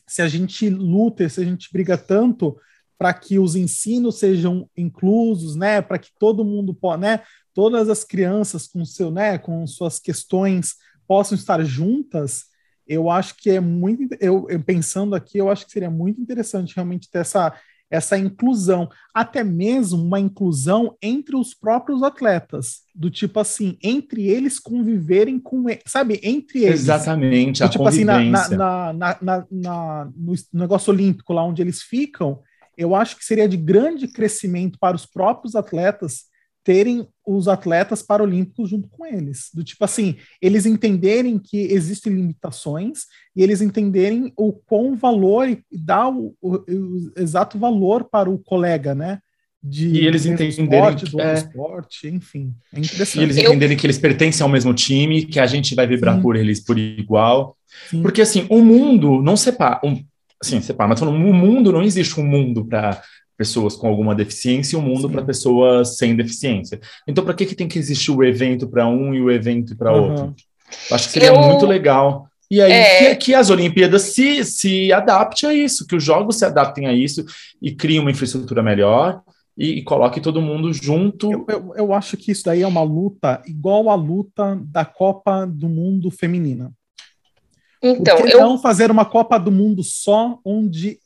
se a gente luta, se a gente briga tanto para que os ensinos sejam inclusos, né, para que todo mundo, né, todas as crianças com seu, né, com suas questões possam estar juntas, eu acho que é muito, eu, eu pensando aqui, eu acho que seria muito interessante realmente ter essa essa inclusão, até mesmo uma inclusão entre os próprios atletas, do tipo assim, entre eles conviverem com, sabe, entre eles. Exatamente, do, a tipo convivência. assim, na, na, na, no negócio olímpico, lá onde eles ficam, eu acho que seria de grande crescimento para os próprios atletas terem os atletas paralímpicos junto com eles. Do tipo assim, eles entenderem que existem limitações e eles entenderem o quão valor e dar o, o, o exato valor para o colega, né? De, e eles entenderem esporte, que, é... esporte, enfim, é interessante. E eles entenderem que eles pertencem ao mesmo time, que a gente vai vibrar Sim. por eles por igual. Sim. Porque assim, o mundo não separa, um, assim, separa, mas falando, o mundo não existe um mundo para pessoas com alguma deficiência e um mundo para pessoas sem deficiência. Então, para que, que tem que existir o evento para um e o evento para uhum. outro? Acho que seria Eu... muito legal. E aí é... que, que, as Olimpíadas se, se adaptem a isso, que os jogos se adaptem a isso e criem uma infraestrutura melhor e, e coloque todo mundo junto. Eu, eu, eu, acho que isso daí é uma luta igual à luta da Copa do Mundo feminina. Então, Por que eu... não fazer uma Copa do Mundo só, onde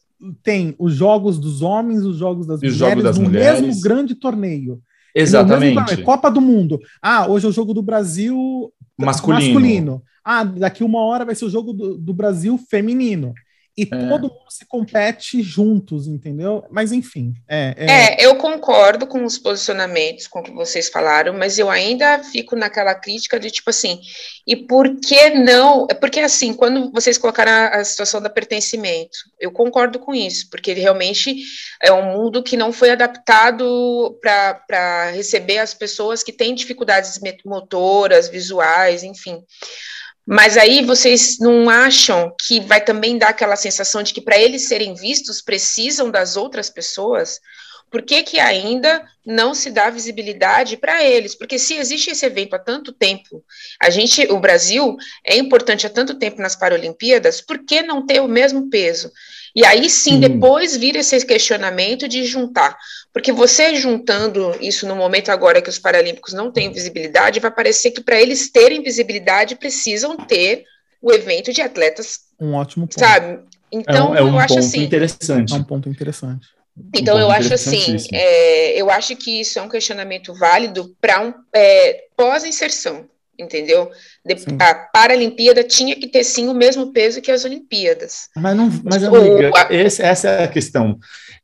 tem os jogos dos homens, os jogos das e mulheres jogo das no mulheres. mesmo grande torneio. Exatamente. Mesmo, Copa do Mundo. Ah, hoje é o jogo do Brasil masculino. masculino. Ah, daqui uma hora vai ser o jogo do, do Brasil feminino e é. todo mundo se compete juntos, entendeu? Mas enfim. É, é... é, eu concordo com os posicionamentos com que vocês falaram, mas eu ainda fico naquela crítica de tipo assim, e por que não? Porque assim, quando vocês colocaram a, a situação da pertencimento, eu concordo com isso, porque realmente é um mundo que não foi adaptado para receber as pessoas que têm dificuldades motoras, visuais, enfim. Mas aí vocês não acham que vai também dar aquela sensação de que para eles serem vistos precisam das outras pessoas? Por que, que ainda não se dá visibilidade para eles? Porque se existe esse evento há tanto tempo, a gente, o Brasil é importante há tanto tempo nas Paralimpíadas, por que não ter o mesmo peso? E aí sim, hum. depois vira esse questionamento de juntar. Porque você juntando isso no momento agora que os Paralímpicos não têm visibilidade, vai parecer que para eles terem visibilidade precisam ter o evento de atletas. Um ótimo ponto. Sabe? Então, é um, é um eu acho assim. Interessante. É um ponto interessante. Então, um eu acho assim, é, eu acho que isso é um questionamento válido para um é, pós-inserção entendeu? De, a Paralimpíada tinha que ter sim o mesmo peso que as Olimpíadas. Mas não, mas amiga, o, esse, essa é a questão.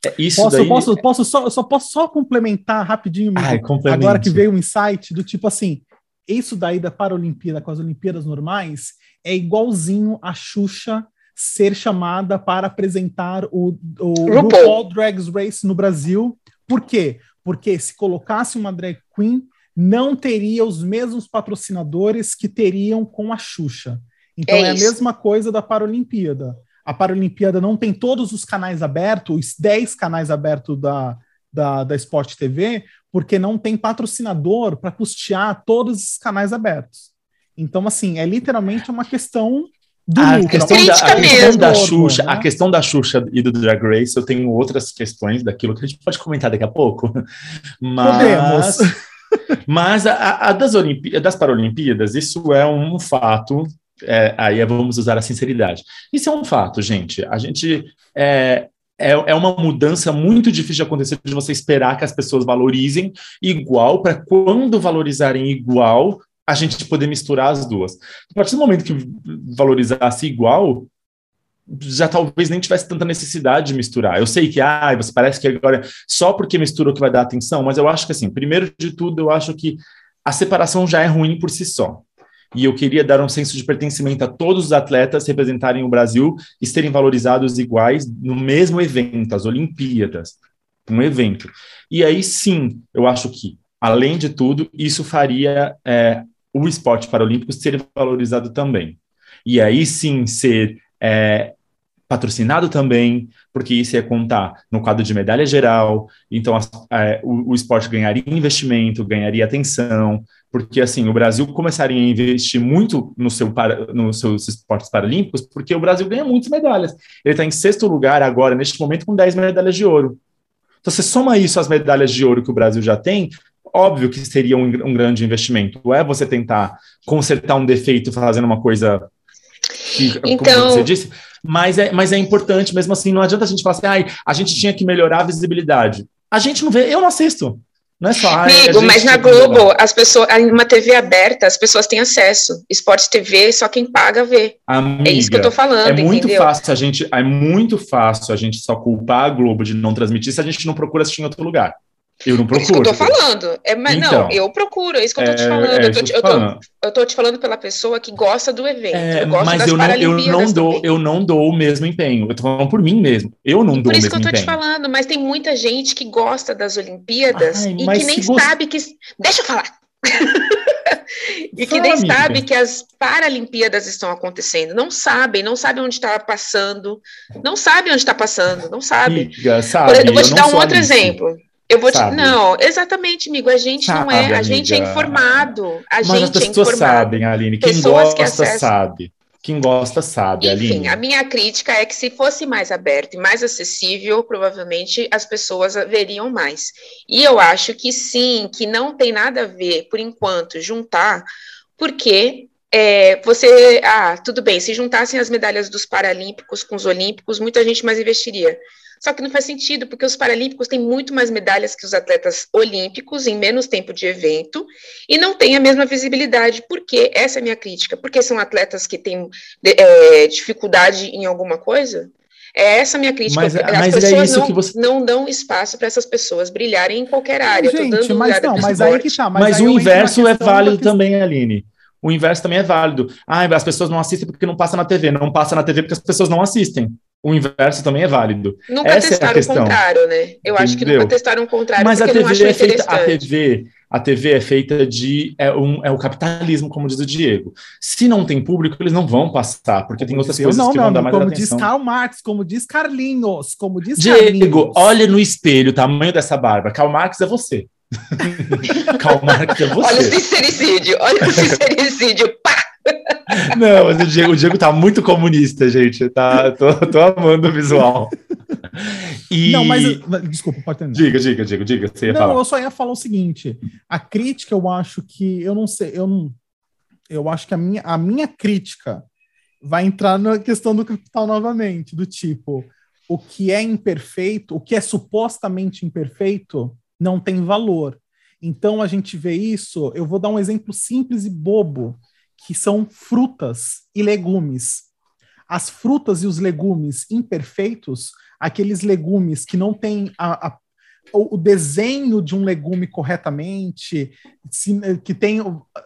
É, isso posso, daí... posso, posso só, só posso só complementar rapidinho, Ai, agora que veio um insight do tipo assim, isso daí da Paralimpíada com as Olimpíadas normais é igualzinho a Xuxa ser chamada para apresentar o, o RuPaul Drag Race no Brasil. Por quê? Porque se colocasse uma drag queen não teria os mesmos patrocinadores que teriam com a Xuxa. Então é, é a mesma coisa da Paralimpíada. A Paralimpíada não tem todos os canais abertos, os 10 canais abertos da, da, da Sport TV, porque não tem patrocinador para custear todos os canais abertos. Então, assim, é literalmente uma questão do a questão, da, a questão da Xuxa, né? a questão da Xuxa e do Drag Race, eu tenho outras questões daquilo que a gente pode comentar daqui a pouco. Mas Podemos. Mas a, a das, das Paralimpíadas, isso é um fato. É, aí vamos usar a sinceridade. Isso é um fato, gente. A gente é, é, é uma mudança muito difícil de acontecer de você esperar que as pessoas valorizem igual, para quando valorizarem igual, a gente poder misturar as duas. A partir do momento que valorizasse igual, já talvez nem tivesse tanta necessidade de misturar. Eu sei que, ah, você parece que agora só porque misturou que vai dar atenção, mas eu acho que, assim, primeiro de tudo, eu acho que a separação já é ruim por si só. E eu queria dar um senso de pertencimento a todos os atletas representarem o Brasil e serem valorizados iguais no mesmo evento, as Olimpíadas. um evento. E aí sim, eu acho que, além de tudo, isso faria é, o esporte paralímpico ser valorizado também. E aí sim ser é, patrocinado também, porque isso ia contar no quadro de medalha geral, então é, o, o, esporte ganharia investimento, ganharia atenção, porque assim, o Brasil começaria a investir muito no seu para, nos seus esportes paralímpicos, porque o Brasil ganha muitas medalhas. Ele está em sexto lugar agora, neste momento, com 10 medalhas de ouro. Então, você soma isso às medalhas de ouro que o Brasil já tem, óbvio que seria um, um grande investimento. É você tentar consertar um defeito fazendo uma coisa então... como você disse, mas é, mas é importante, mesmo assim, não adianta a gente falar assim, ai, a gente tinha que melhorar a visibilidade. A gente não vê, eu não assisto. Não é só. Amigo, mas na Globo, as pessoas, uma TV aberta, as pessoas têm acesso. Esporte TV, só quem paga vê. Amiga, é isso que eu tô falando. É muito entendeu? fácil a gente, é muito fácil a gente só culpar a Globo de não transmitir se a gente não procura assistir em outro lugar. Eu não procuro. É isso que eu tô falando. É, mas então, não, eu procuro, é isso que eu tô te é, falando. É, eu, tô te, eu, tô, eu, tô, te falando pela pessoa que gosta do evento. É, eu mas eu não, eu não dou, eu não dou o mesmo empenho. Eu tô falando por mim mesmo. Eu não e dou o mesmo empenho. Por isso que eu tô empenho. te falando, mas tem muita gente que gosta das Olimpíadas Ai, e que nem sabe que. Deixa eu falar! e que nem amiga. sabe que as Paralimpíadas estão acontecendo. Não sabem, não sabem onde está passando, não sabem onde está passando, não sabem. Amiga, sabe, eu vou te dar um outro exemplo. Eu vou te... Não, exatamente, amigo. A gente sabe, não é. A gente é informado. A Mas gente as é pessoas é sabem, Aline. Quem pessoas gosta que sabe. Quem gosta sabe, Enfim, Aline. a minha crítica é que se fosse mais aberto e mais acessível, provavelmente as pessoas veriam mais. E eu acho que sim, que não tem nada a ver, por enquanto, juntar, porque é, você, ah, tudo bem, se juntassem as medalhas dos Paralímpicos com os Olímpicos, muita gente mais investiria. Só que não faz sentido, porque os Paralímpicos têm muito mais medalhas que os atletas olímpicos em menos tempo de evento e não têm a mesma visibilidade. Por quê? Essa é a minha crítica. Porque são atletas que têm é, dificuldade em alguma coisa? É essa a minha crítica. Mas, As mas é pessoas é não, você... não dão espaço para essas pessoas brilharem em qualquer área. Gente, mas não, mas aí que tá. Mas, mas o inverso é válido também, Aline. O inverso também é válido. Ah, as pessoas não assistem porque não passa na TV. Não passa na TV porque as pessoas não assistem o inverso também é válido. Nunca Essa testaram é a questão. o contrário, né? Eu Entendeu? acho que nunca testaram o contrário, Mas a TV é feita, a TV, a TV é feita de é, um, é o capitalismo, como diz o Diego. Se não tem público, eles não vão passar, porque tem outras coisas não, que vão dar mais como atenção. Como diz Karl Marx, como diz Carlinhos, como diz Diego, Carlinhos. olha no espelho o tamanho dessa barba. Karl Marx é você. Karl Marx é você. Olha o sincericídio, olha o sincericídio! Não, mas o Diego, o Diego tá muito comunista, gente. Tá, tô, tô amando o visual. E... Não, mas desculpa, pode terminar. Diga, diga, diga, diga. Você ia não, falar. eu só ia falar o seguinte: a crítica, eu acho que eu não sei, eu não, eu acho que a minha, a minha crítica vai entrar na questão do capital novamente, do tipo, o que é imperfeito, o que é supostamente imperfeito, não tem valor. Então a gente vê isso. Eu vou dar um exemplo simples e bobo que são frutas e legumes. As frutas e os legumes imperfeitos, aqueles legumes que não têm a, a, o desenho de um legume corretamente, se, que tem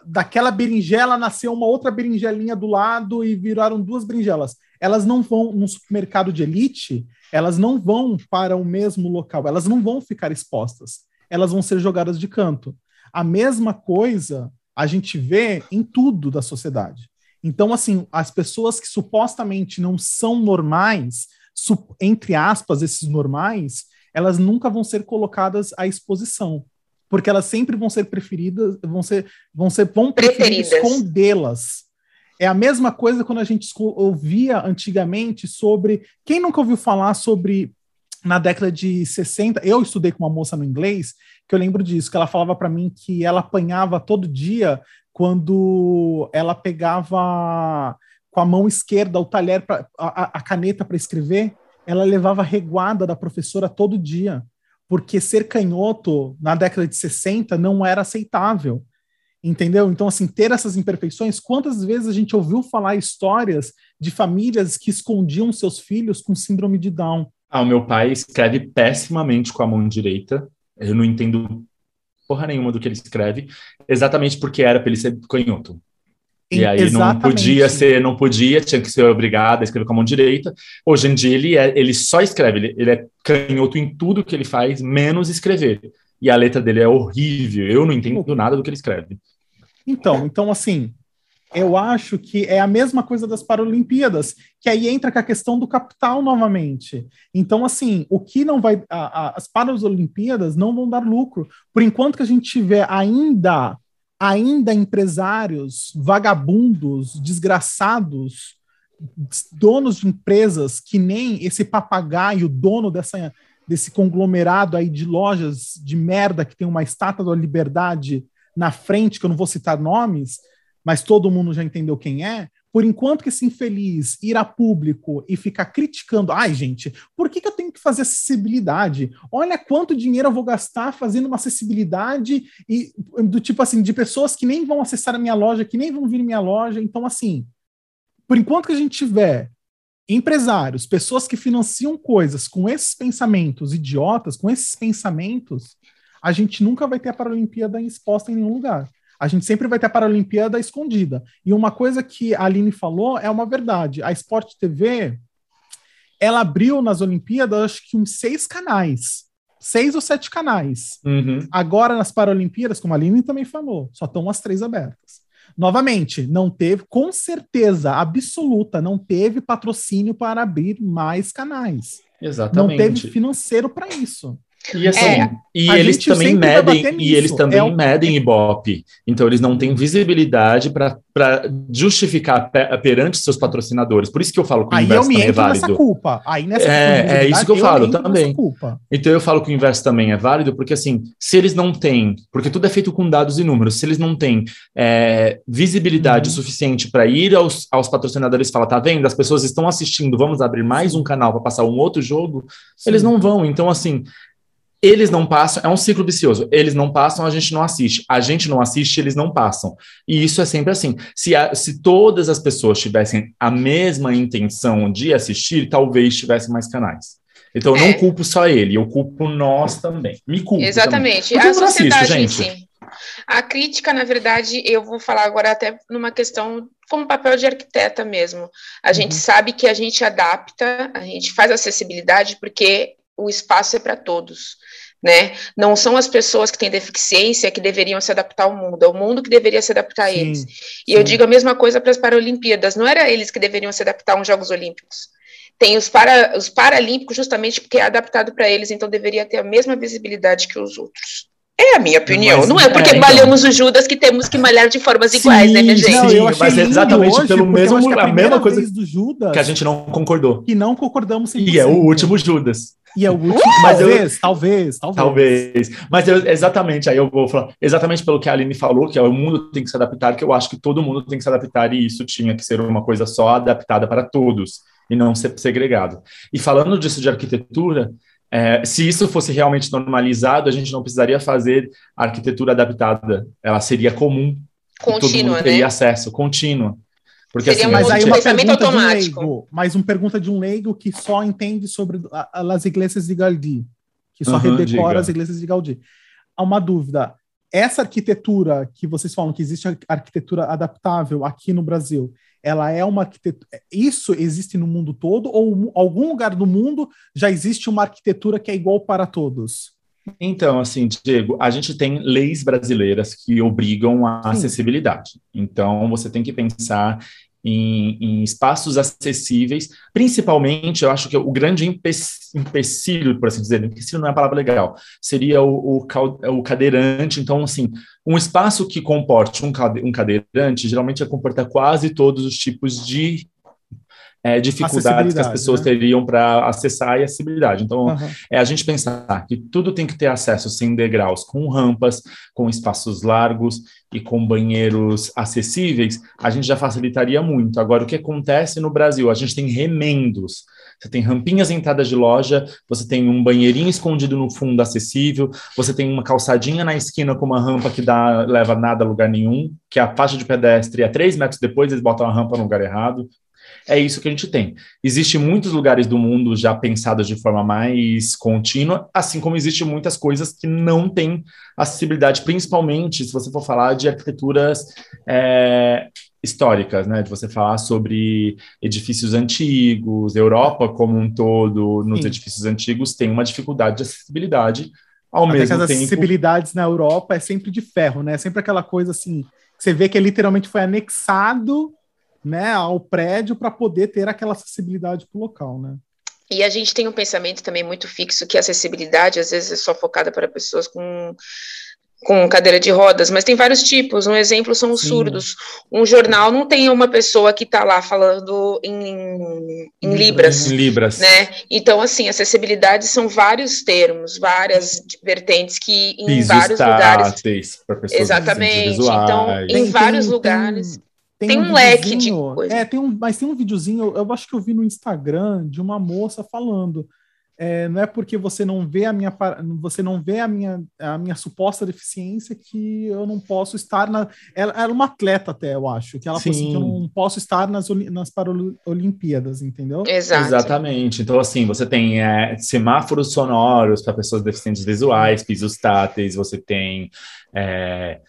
daquela berinjela nasceu uma outra berinjelinha do lado e viraram duas berinjelas. Elas não vão no supermercado de elite, elas não vão para o mesmo local, elas não vão ficar expostas, elas vão ser jogadas de canto. A mesma coisa a gente vê em tudo da sociedade. Então, assim, as pessoas que supostamente não são normais, entre aspas, esses normais, elas nunca vão ser colocadas à exposição, porque elas sempre vão ser preferidas, vão ser, vão ser, vão preferir escondê-las. É a mesma coisa quando a gente ouvia antigamente sobre. Quem nunca ouviu falar sobre na década de 60? Eu estudei com uma moça no inglês que eu lembro disso, que ela falava para mim que ela apanhava todo dia quando ela pegava com a mão esquerda o talher, pra, a, a caneta para escrever, ela levava reguada da professora todo dia, porque ser canhoto na década de 60 não era aceitável. Entendeu? Então, assim, ter essas imperfeições, quantas vezes a gente ouviu falar histórias de famílias que escondiam seus filhos com síndrome de Down? Ah, o meu pai escreve pessimamente com a mão direita eu não entendo porra nenhuma do que ele escreve, exatamente porque era para ele ser canhoto. E aí Exatamente. não podia ser, não podia, tinha que ser obrigado a escrever com a mão direita. Hoje em dia ele, é, ele só escreve, ele, ele é canhoto em tudo que ele faz, menos escrever. E a letra dele é horrível, eu não entendo nada do que ele escreve. Então, então assim, eu acho que é a mesma coisa das Paralimpíadas, que aí entra com a questão do capital novamente. Então, assim, o que não vai. A, a, as Paralimpíadas não vão dar lucro. Por enquanto que a gente tiver ainda ainda empresários vagabundos, desgraçados, donos de empresas que nem esse papagaio, dono dessa, desse conglomerado aí de lojas de merda que tem uma estátua da liberdade na frente, que eu não vou citar nomes, mas todo mundo já entendeu quem é, por enquanto que esse infeliz ir a público e ficar criticando, ai gente, por que, que eu tenho que fazer acessibilidade? Olha quanto dinheiro eu vou gastar fazendo uma acessibilidade e do tipo assim, de pessoas que nem vão acessar a minha loja, que nem vão vir minha loja. Então, assim, por enquanto que a gente tiver empresários, pessoas que financiam coisas com esses pensamentos idiotas, com esses pensamentos, a gente nunca vai ter a Paralimpíada exposta em nenhum lugar. A gente sempre vai ter a Paralimpíada escondida. E uma coisa que a Aline falou é uma verdade. A Sport TV, ela abriu nas Olimpíadas, acho que uns seis canais. Seis ou sete canais. Uhum. Agora, nas Paralimpíadas, como a Aline também falou, só estão as três abertas. Novamente, não teve, com certeza absoluta, não teve patrocínio para abrir mais canais. Exatamente. Não teve financeiro para isso. E assim, é, e eles também medem, e eles também é medem Ibope. Então eles não têm visibilidade para justificar perante seus patrocinadores. Por isso que eu falo que o inverso também é válido. Nessa culpa. Aí nessa é, é isso que eu, eu falo também. Então eu falo que o inverso também é válido, porque assim, se eles não têm, porque tudo é feito com dados e números, se eles não têm é, visibilidade uhum. suficiente para ir aos, aos patrocinadores e falar, tá vendo? As pessoas estão assistindo, vamos abrir mais um canal para passar um outro jogo, Sim. eles não vão. Então, assim, eles não passam, é um ciclo vicioso. Eles não passam, a gente não assiste. A gente não assiste, eles não passam. E isso é sempre assim. Se, a, se todas as pessoas tivessem a mesma intenção de assistir, talvez tivessem mais canais. Então eu não é. culpo só ele, eu culpo nós também. Me culpo. Exatamente. Também. A sociedade assisto, gente. Sim. A crítica, na verdade, eu vou falar agora até numa questão como papel de arquiteta mesmo. A uhum. gente sabe que a gente adapta, a gente faz acessibilidade porque o espaço é para todos né? Não são as pessoas que têm deficiência que deveriam se adaptar ao mundo, é o mundo que deveria se adaptar a eles. E sim. eu digo a mesma coisa para as Paralimpíadas, não era eles que deveriam se adaptar aos Jogos Olímpicos. Tem os, para, os Paralímpicos justamente porque é adaptado para eles, então deveria ter a mesma visibilidade que os outros. É a minha opinião. Mas, não é porque é, então... malhamos o Judas que temos que malhar de formas sim, iguais, né, minha gente? Não, eu achei mas é exatamente hoje, pelo mesmo, a, a mesma coisa do Judas que a gente não concordou. Que não concordamos 100%. E é o último Judas. E é o último, mas talvez, eu, talvez, talvez. Talvez. Mas eu, exatamente, aí eu vou falar, exatamente pelo que a Aline falou, que é, o mundo tem que se adaptar, que eu acho que todo mundo tem que se adaptar, e isso tinha que ser uma coisa só adaptada para todos, e não ser segregado. E falando disso de arquitetura, é, se isso fosse realmente normalizado, a gente não precisaria fazer arquitetura adaptada, ela seria comum. Contínua, todo mundo teria né? acesso, contínua. Porque, Seria assim, mas aí uma pergunta automático. de um leigo, mais uma pergunta de um leigo que só entende sobre as igrejas de Gaudí, que só uhum, redecora diga. as igrejas de Gaudí. Há uma dúvida. Essa arquitetura que vocês falam que existe arquitetura adaptável aqui no Brasil, ela é uma arquitetura. Isso existe no mundo todo ou algum lugar do mundo já existe uma arquitetura que é igual para todos? Então, assim, Diego, a gente tem leis brasileiras que obrigam a Sim. acessibilidade. Então, você tem que pensar em, em, espaços acessíveis, principalmente, eu acho que o grande empecilho, por assim dizer, empecilho não é a palavra legal, seria o, o, o cadeirante. Então, assim, um espaço que comporte um, cadeirante geralmente vai comportar quase todos os tipos de é, dificuldades que as pessoas né? teriam para acessar e acessibilidade. Então, uhum. é a gente pensar que tudo tem que ter acesso sem degraus, com rampas, com espaços largos e com banheiros acessíveis, a gente já facilitaria muito. Agora, o que acontece no Brasil? A gente tem remendos. Você tem rampinhas entradas de loja, você tem um banheirinho escondido no fundo acessível, você tem uma calçadinha na esquina com uma rampa que dá, leva nada a lugar nenhum, que a faixa de pedestre é três metros depois, eles botam a rampa no lugar errado é isso que a gente tem. Existem muitos lugares do mundo já pensados de forma mais contínua, assim como existem muitas coisas que não têm acessibilidade, principalmente se você for falar de arquiteturas é, históricas, né? De você falar sobre edifícios antigos, Europa como um todo, nos Sim. edifícios antigos tem uma dificuldade de acessibilidade ao Até mesmo que as tempo. acessibilidades na Europa é sempre de ferro, né? É sempre aquela coisa assim, que você vê que literalmente foi anexado, né, ao prédio para poder ter aquela acessibilidade para o local, né? E a gente tem um pensamento também muito fixo que a acessibilidade às vezes é só focada para pessoas com com cadeira de rodas, mas tem vários tipos. Um exemplo são os Sim. surdos. Um jornal não tem uma pessoa que está lá falando em, em libras, em libras, né? Então, assim, acessibilidade são vários termos, várias vertentes que em Pisos vários lugares. Exatamente. Então, em tem, vários tem, lugares. Tem, tem um, um leque de coisas. É, tem um, mas tem um videozinho, eu acho que eu vi no Instagram de uma moça falando é, não é porque você não vê a minha você não vê a minha, a minha suposta deficiência que eu não posso estar na ela era uma atleta até eu acho que ela falou assim, que eu não posso estar nas, nas Paralimpíadas entendeu Exato. exatamente então assim você tem é, semáforos sonoros para pessoas deficientes visuais pisos táteis você tem é,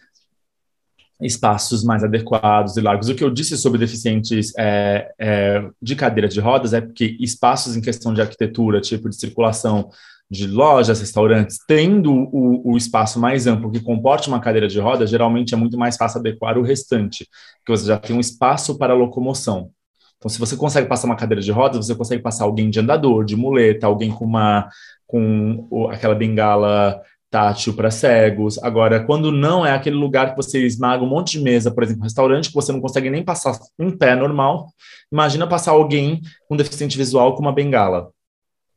espaços mais adequados e largos. O que eu disse sobre deficientes é, é, de cadeira de rodas é porque espaços em questão de arquitetura, tipo de circulação de lojas, restaurantes, tendo o, o, espaço mais amplo que comporte uma cadeira de rodas, geralmente é muito mais fácil adequar o restante, porque você já tem um espaço para locomoção. Então, se você consegue passar uma cadeira de rodas, você consegue passar alguém de andador, de muleta, alguém com uma com aquela bengala tátil para cegos. Agora, quando não é aquele lugar que você esmaga um monte de mesa, por exemplo, um restaurante que você não consegue nem passar um pé normal, imagina passar alguém com deficiente visual com uma bengala.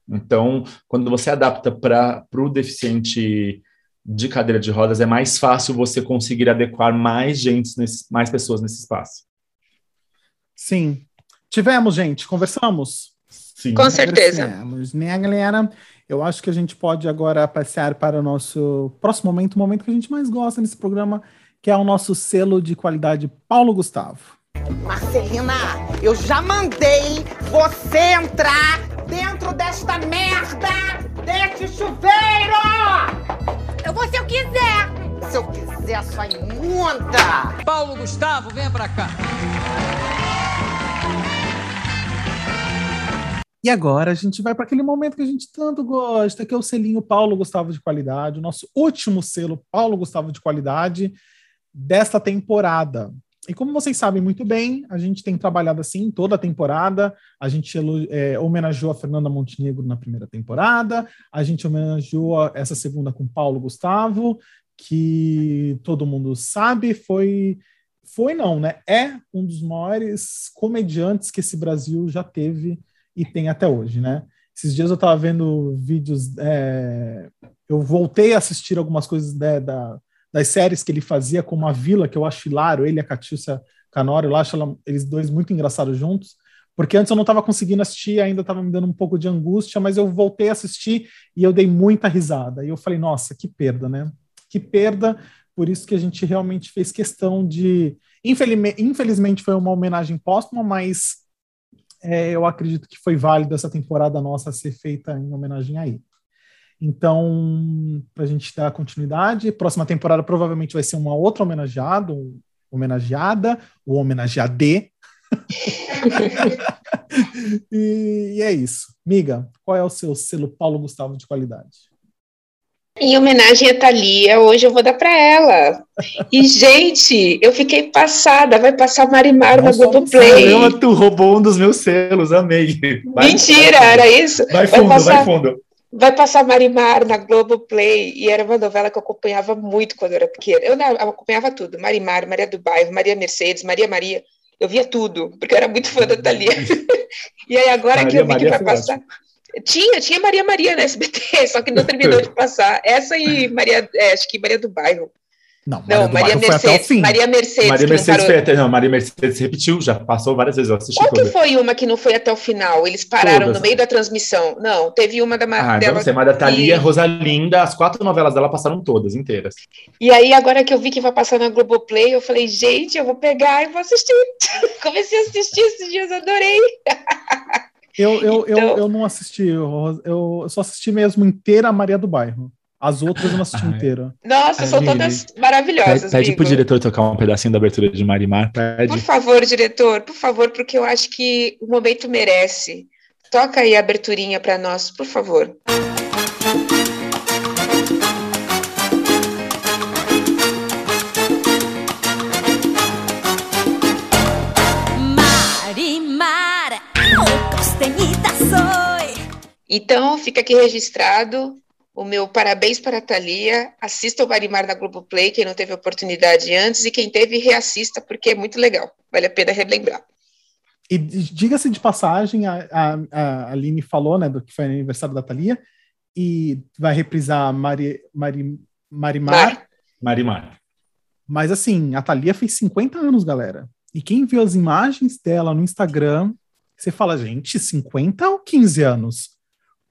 Então, quando você adapta para o deficiente de cadeira de rodas, é mais fácil você conseguir adequar mais gente, nesse, mais pessoas nesse espaço. Sim. Tivemos, gente, conversamos? Sim. Com certeza. Né, galera? Eu acho que a gente pode agora passar para o nosso próximo momento, o momento que a gente mais gosta nesse programa, que é o nosso selo de qualidade Paulo Gustavo. Marcelina, eu já mandei você entrar dentro desta merda, deste chuveiro! Eu vou se eu quiser! Se eu quiser, sua imunda! Paulo Gustavo, venha pra cá! E agora a gente vai para aquele momento que a gente tanto gosta, que é o selinho Paulo Gustavo de qualidade, o nosso último selo Paulo Gustavo de qualidade desta temporada. E como vocês sabem muito bem, a gente tem trabalhado assim toda a temporada. A gente é, homenageou a Fernanda Montenegro na primeira temporada, a gente homenageou essa segunda com Paulo Gustavo, que todo mundo sabe foi foi não, né? É um dos maiores comediantes que esse Brasil já teve e tem até hoje, né? Esses dias eu estava vendo vídeos, é, eu voltei a assistir algumas coisas né, da, das séries que ele fazia, como A Vila, que eu acho hilário, ele e a Catiúcia Canório, eu acho ela, eles dois muito engraçados juntos, porque antes eu não estava conseguindo assistir, ainda estava me dando um pouco de angústia, mas eu voltei a assistir e eu dei muita risada. E eu falei, nossa, que perda, né? Que perda, por isso que a gente realmente fez questão de. Infelizmente foi uma homenagem póstuma, mas é, eu acredito que foi válido essa temporada nossa ser feita em homenagem a ele. Então, para a gente dar continuidade, próxima temporada provavelmente vai ser uma outra homenageado, homenageada, ou homenageade. e, e é isso. Miga, qual é o seu selo Paulo Gustavo de qualidade? Em homenagem a Thalia, hoje eu vou dar para ela. E, gente, eu fiquei passada. Vai passar Marimar Nossa, no Globoplay. Caramba, tu roubou um dos meus selos, amei. Vai, Mentira, vai, era isso? Vai fundo, vai, passar, vai fundo. Vai passar Marimar na Globoplay. E era uma novela que eu acompanhava muito quando eu era pequena. Eu, eu acompanhava tudo. Marimar, Maria do Bairro, Maria Mercedes, Maria Maria. Eu via tudo, porque eu era muito fã da Thalia. e aí, agora Maria, que eu vi Maria que vai passar... Ótimo. Tinha, tinha Maria Maria na SBT, só que não terminou de passar. Essa e Maria, é, acho que Maria do Bairro. Não, Maria, não, Maria Mercedes. Maria Mercedes. Maria Mercedes foi até. Não, Maria Mercedes repetiu, já passou várias vezes. Eu assisti Qual que foi uma que não foi até o final? Eles pararam Todas. no meio da transmissão. Não, teve uma da Ah, então você, mas da Thalia, e... Rosalinda, as quatro novelas dela passaram todas, inteiras. E aí, agora que eu vi que vai passar na Globoplay, eu falei, gente, eu vou pegar e vou assistir. Comecei a assistir esses dias, adorei. Eu, eu, então... eu, eu não assisti, eu, eu só assisti mesmo inteira a Maria do Bairro. As outras eu não assisti Ai. inteira. Nossa, são todas maravilhosas. Pede, pede pro Bigo. diretor tocar um pedacinho da abertura de Marimar. Por Pede. favor, diretor, por favor, porque eu acho que o momento merece. Toca aí a aberturinha para nós, por favor. Marimar, Então, fica aqui registrado o meu parabéns para a Thalia. Assista o Marimar na Globoplay, quem não teve oportunidade antes, e quem teve, reassista, porque é muito legal. Vale a pena relembrar. E diga-se de passagem, a, a, a Aline falou, né, do que foi aniversário da Thalia, e vai reprisar Mari, Mari, Marimar, Mar. Marimar. mas assim, a Thalia fez 50 anos, galera. E quem viu as imagens dela no Instagram, você fala, gente, 50 ou 15 anos?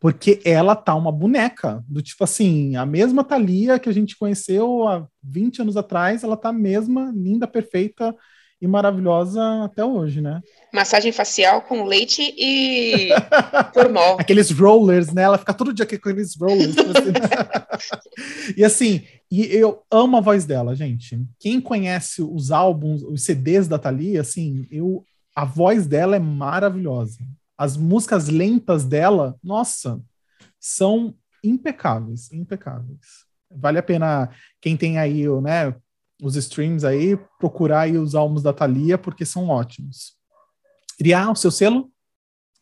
Porque ela tá uma boneca, do tipo assim, a mesma Thalia que a gente conheceu há 20 anos atrás, ela tá a mesma, linda, perfeita e maravilhosa até hoje, né? Massagem facial com leite e formol. aqueles rollers, né? Ela fica todo dia com aqueles rollers. assim. e assim, e eu amo a voz dela, gente. Quem conhece os álbuns, os CDs da Thalia, assim, eu, a voz dela é maravilhosa. As músicas lentas dela, nossa, são impecáveis, impecáveis. Vale a pena quem tem aí, né, os streams aí, procurar aí os álbuns da Thalia, porque são ótimos. Iriá, o seu selo?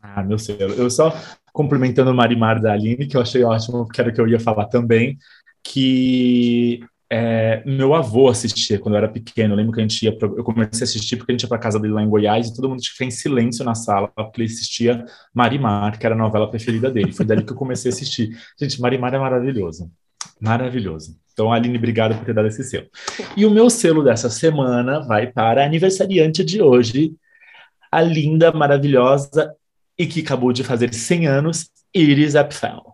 Ah, meu selo. Eu só complementando o Marimar da Aline, que eu achei ótimo, que era o que eu ia falar também, que é, meu avô assistia quando eu era pequeno. Eu lembro que a gente ia, pra, eu comecei a assistir porque a gente ia para casa dele lá em Goiás e todo mundo ficar em silêncio na sala porque ele assistia Marimar, que era a novela preferida dele. Foi dali que eu comecei a assistir. Gente, Marimar é maravilhoso. Maravilhoso. Então, Aline, obrigado por ter dado esse selo. E o meu selo dessa semana vai para a aniversariante de hoje, a linda, maravilhosa e que acabou de fazer 100 anos, Iris Apfel.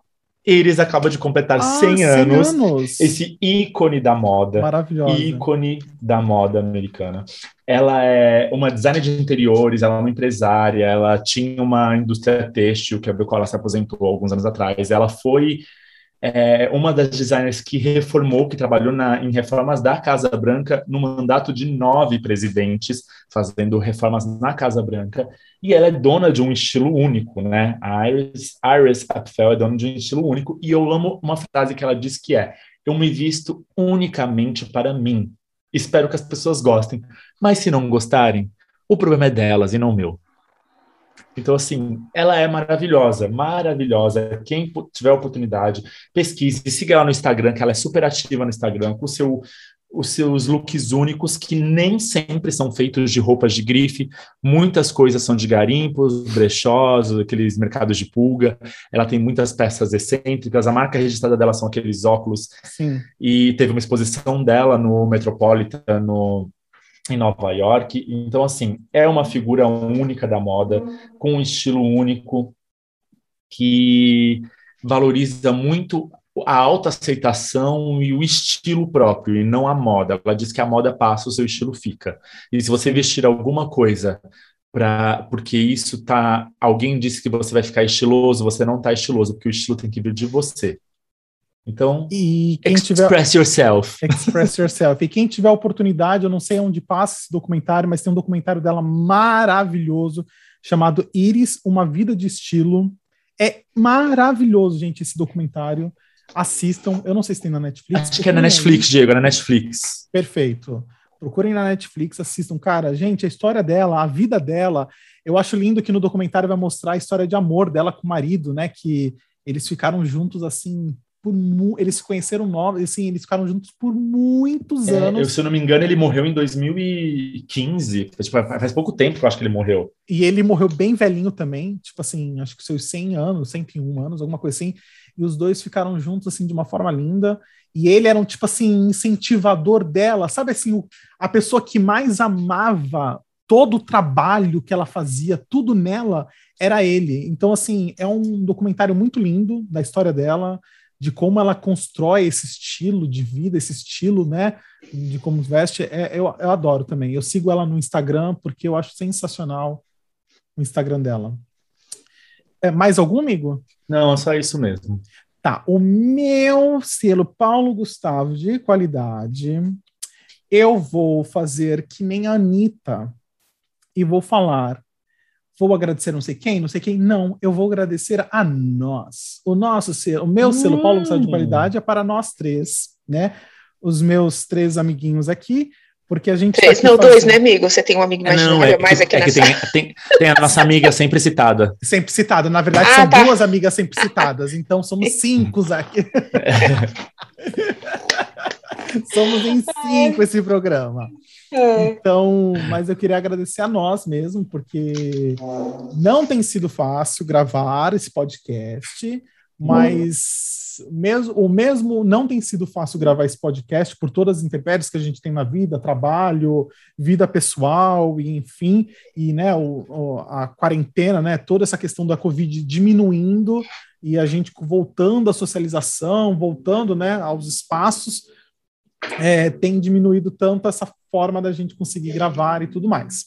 Iris acaba de completar 100 anos, anos. esse ícone da moda, Maravilhosa. ícone da moda americana. Ela é uma designer de interiores, ela é uma empresária, ela tinha uma indústria têxtil, que é do qual ela se aposentou alguns anos atrás. Ela foi é, uma das designers que reformou, que trabalhou na, em reformas da Casa Branca no mandato de nove presidentes, fazendo reformas na Casa Branca. E ela é dona de um estilo único, né? A Iris, Iris Apfel é dona de um estilo único. E eu amo uma frase que ela diz que é: Eu me visto unicamente para mim. Espero que as pessoas gostem. Mas se não gostarem, o problema é delas e não meu. Então, assim, ela é maravilhosa, maravilhosa. Quem tiver oportunidade, pesquise, siga ela no Instagram, que ela é super ativa no Instagram, com o seu, os seus looks únicos, que nem sempre são feitos de roupas de grife. Muitas coisas são de garimpos, brechós, aqueles mercados de pulga. Ela tem muitas peças excêntricas. A marca registrada dela são aqueles óculos Sim. e teve uma exposição dela no Metropolitan, no, em Nova York. Então, assim, é uma figura única da moda, com um estilo único, que valoriza muito a autoaceitação e o estilo próprio, e não a moda. Ela diz que a moda passa, o seu estilo fica. E se você vestir alguma coisa para porque isso tá, alguém disse que você vai ficar estiloso, você não tá estiloso, porque o estilo tem que vir de você. Então, E quem tiver express yourself. Express Yourself. E quem tiver oportunidade, eu não sei onde passa esse documentário, mas tem um documentário dela maravilhoso chamado Iris, Uma Vida de Estilo. É maravilhoso, gente, esse documentário. Assistam. Eu não sei se tem na Netflix. Acho que é na procurem aí. Netflix, Diego, é na Netflix. Perfeito. Procurem na Netflix, assistam. Cara, gente, a história dela, a vida dela. Eu acho lindo que no documentário vai mostrar a história de amor dela com o marido, né? Que eles ficaram juntos assim. Por eles se conheceram novos, assim, eles ficaram juntos por muitos É, eu, anos. se eu não me engano, ele morreu em 2015. Tipo, faz pouco tempo que eu acho que ele morreu. E ele morreu bem velhinho também, tipo assim, acho que seus 100 anos, 101 anos, alguma coisa assim. E os dois ficaram juntos, assim, de uma forma linda. E ele era um, tipo assim, incentivador dela, sabe assim, o- a pessoa que mais amava todo o trabalho que ela fazia, tudo nela, era ele. Então, assim, é um documentário muito lindo da história dela, de como ela constrói esse estilo de vida, esse estilo, né, de como veste. É, eu, eu adoro também. Eu sigo ela no Instagram porque eu acho sensacional o Instagram dela. É, mais algum, amigo? Não, é só isso mesmo. Tá, o meu selo Paulo Gustavo de qualidade, eu vou fazer que nem a Anitta e vou falar. Vou agradecer não sei quem, não sei quem. Não, eu vou agradecer a nós. O nosso selo, o meu selo Paulo Gustavo de Hum. qualidade é para nós três, né? Os meus três amiguinhos aqui, porque a gente. tá Três, aqui não, dois, fazendo- né, amigo? Você tem um amigo É, não, imaginário é mais que, aqui é que nessa. tem, tem, tem a nossa amiga sempre citada. Sempre citada. Na verdade, Ah, são tá. duas amigas sempre citadas, então somos cinco aqui. somos em cinco esse programa. É. Então, mas eu queria agradecer a nós mesmo, porque não tem sido fácil gravar esse podcast, mas mesmo, o mesmo não tem sido fácil gravar esse podcast por todas as intempéries que a gente tem na vida, trabalho, vida pessoal, e enfim, e né, o, o- a quarentena, né, toda essa questão da Covid diminuindo e a gente voltando à socialização, voltando né, aos espaços, é, tem diminuído tanto essa forma da gente conseguir gravar e tudo mais.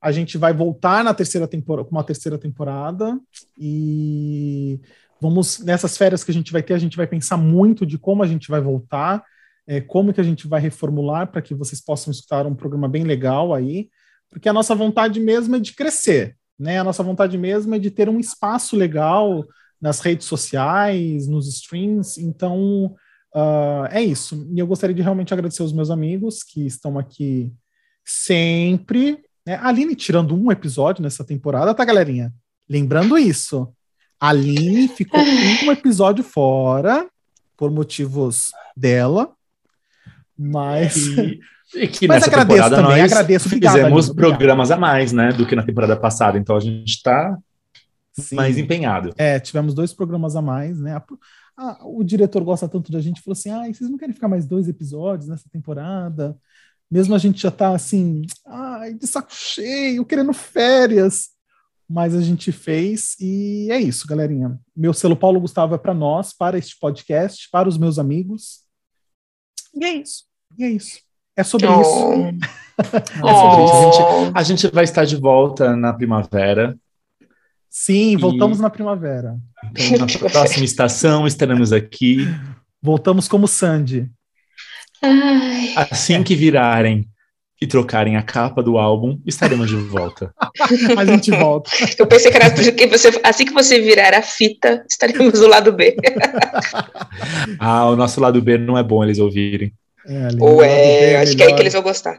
A gente vai voltar na terceira temporada, com uma terceira temporada e vamos nessas férias que a gente vai ter, a gente vai pensar muito de como a gente vai voltar, é, como que a gente vai reformular para que vocês possam escutar um programa bem legal aí, porque a nossa vontade mesmo é de crescer, né? A nossa vontade mesmo é de ter um espaço legal nas redes sociais, nos streams. Então, ah, é isso. E eu gostaria de realmente agradecer os meus amigos que estão aqui sempre. Né? A Aline tirando um episódio nessa temporada, tá, galerinha? Lembrando isso. A Aline ficou um episódio fora, por motivos dela. Mas. E, e que Mas nessa agradeço temporada também, nós agradeço. Obrigado, fizemos Aline, programas a mais, né, do que na temporada passada. Então a gente está mais empenhado. É, tivemos dois programas a mais, né? A- a- o diretor gosta tanto da gente, falou assim: ah, vocês não querem ficar mais dois episódios nessa temporada? Mesmo a gente já tá assim, ai, de saco cheio, querendo férias. Mas a gente fez e é isso, galerinha. Meu selo Paulo Gustavo é para nós, para este podcast, para os meus amigos. E é isso. E é isso. É sobre isso. Oh. É sobre isso. A, gente, Oh. a gente vai estar de volta na primavera. Sim, voltamos E- na primavera. Então, na próxima estação estaremos aqui. Voltamos como Sandy. Ai. Assim que virarem e trocarem a capa do álbum, estaremos de volta. A gente volta. Eu pensei que era porque você, assim que você virar a fita, estaremos do lado B. Ah, o nosso lado B não é bom eles ouvirem. É, Ou B é, acho que é aí que eles vão gostar.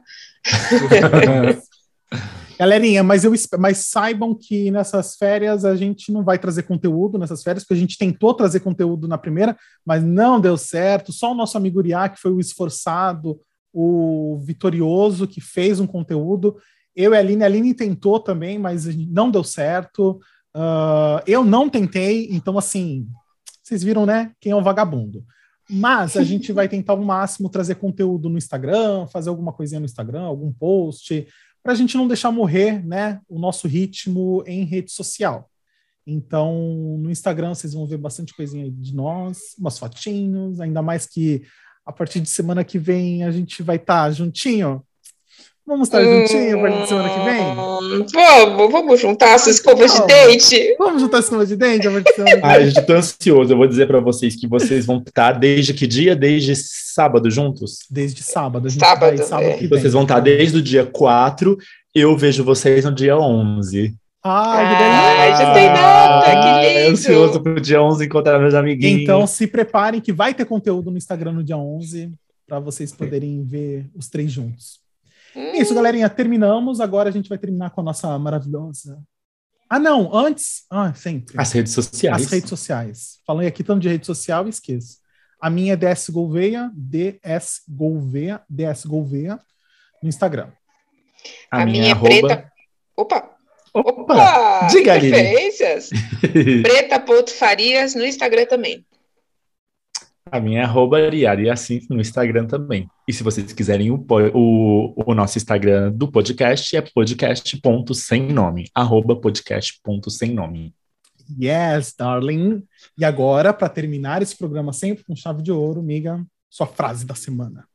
Galerinha, mas, eu, mas saibam que nessas férias a gente não vai trazer conteúdo nessas férias, porque a gente tentou trazer conteúdo na primeira, mas não deu certo. Só o nosso amigo Uriá, que foi o esforçado, o vitorioso, que fez um conteúdo. Eu e a Aline, a Aline tentou também, mas não deu certo. Ah, eu não tentei, então assim, vocês viram, né? Quem é o vagabundo. Mas a gente vai tentar ao máximo trazer conteúdo no Instagram, fazer alguma coisinha no Instagram, algum post, para a gente não deixar morrer né, o nosso ritmo em rede social. Então, no Instagram vocês vão ver bastante coisinha de nós, umas fotinhos, ainda mais que a partir de semana que vem a gente vai estar juntinho. Vamos estar juntinho a partir de semana que vem? Hum, Vamos, vamos juntar as escovas de dente. Vamos juntar escova de dente a partir de semana que vem? Ai, gente, tô ansioso. Eu vou dizer para vocês que vocês vão estar desde que dia? Desde sábado juntos? Desde sábado. A gente Sábado, vai sábado é. que vem. Vocês vão estar desde o dia 4. Eu vejo vocês no dia 11. Ai, que Ai, delícia! já tem data, que lindo. ansioso pro dia 11 encontrar meus amiguinhos. Então se preparem que vai ter conteúdo no Instagram no dia 11 para vocês poderem ver os três juntos. É Isso, galerinha, terminamos. Agora a gente vai terminar com a nossa maravilhosa. Ah, não, antes. Ah, sempre. As redes sociais. As redes sociais. Falei aqui tanto de rede social, esqueço. A minha é DS Gouveia, DS Gouveia, DS Gouveia, no Instagram. A, A minha, minha é arroba... preta. Opa! Opa! Opa! Diga. Preta.farias no Instagram também. A minha é arroba Ariari assim no Instagram também. E se vocês quiserem o, o, o nosso Instagram do podcast, é podcast.sem nome. Arroba podcast.sem nome. Yes, darling. E agora, para terminar esse programa sempre com chave de ouro, miga, sua frase da semana.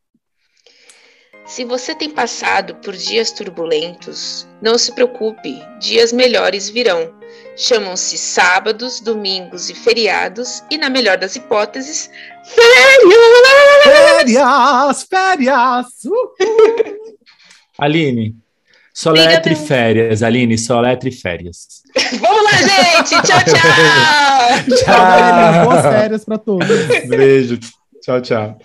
Se você tem passado por dias turbulentos, não se preocupe, dias melhores virão. Chamam-se sábados, domingos e feriados, e, na melhor das hipóteses, férias! Férias, férias! Uhul. Aline, soletre férias. Aline, soletre férias. Vamos lá, gente! Tchau, tchau! Tchau, Boas férias para todos. Beijo. Tchau, tchau.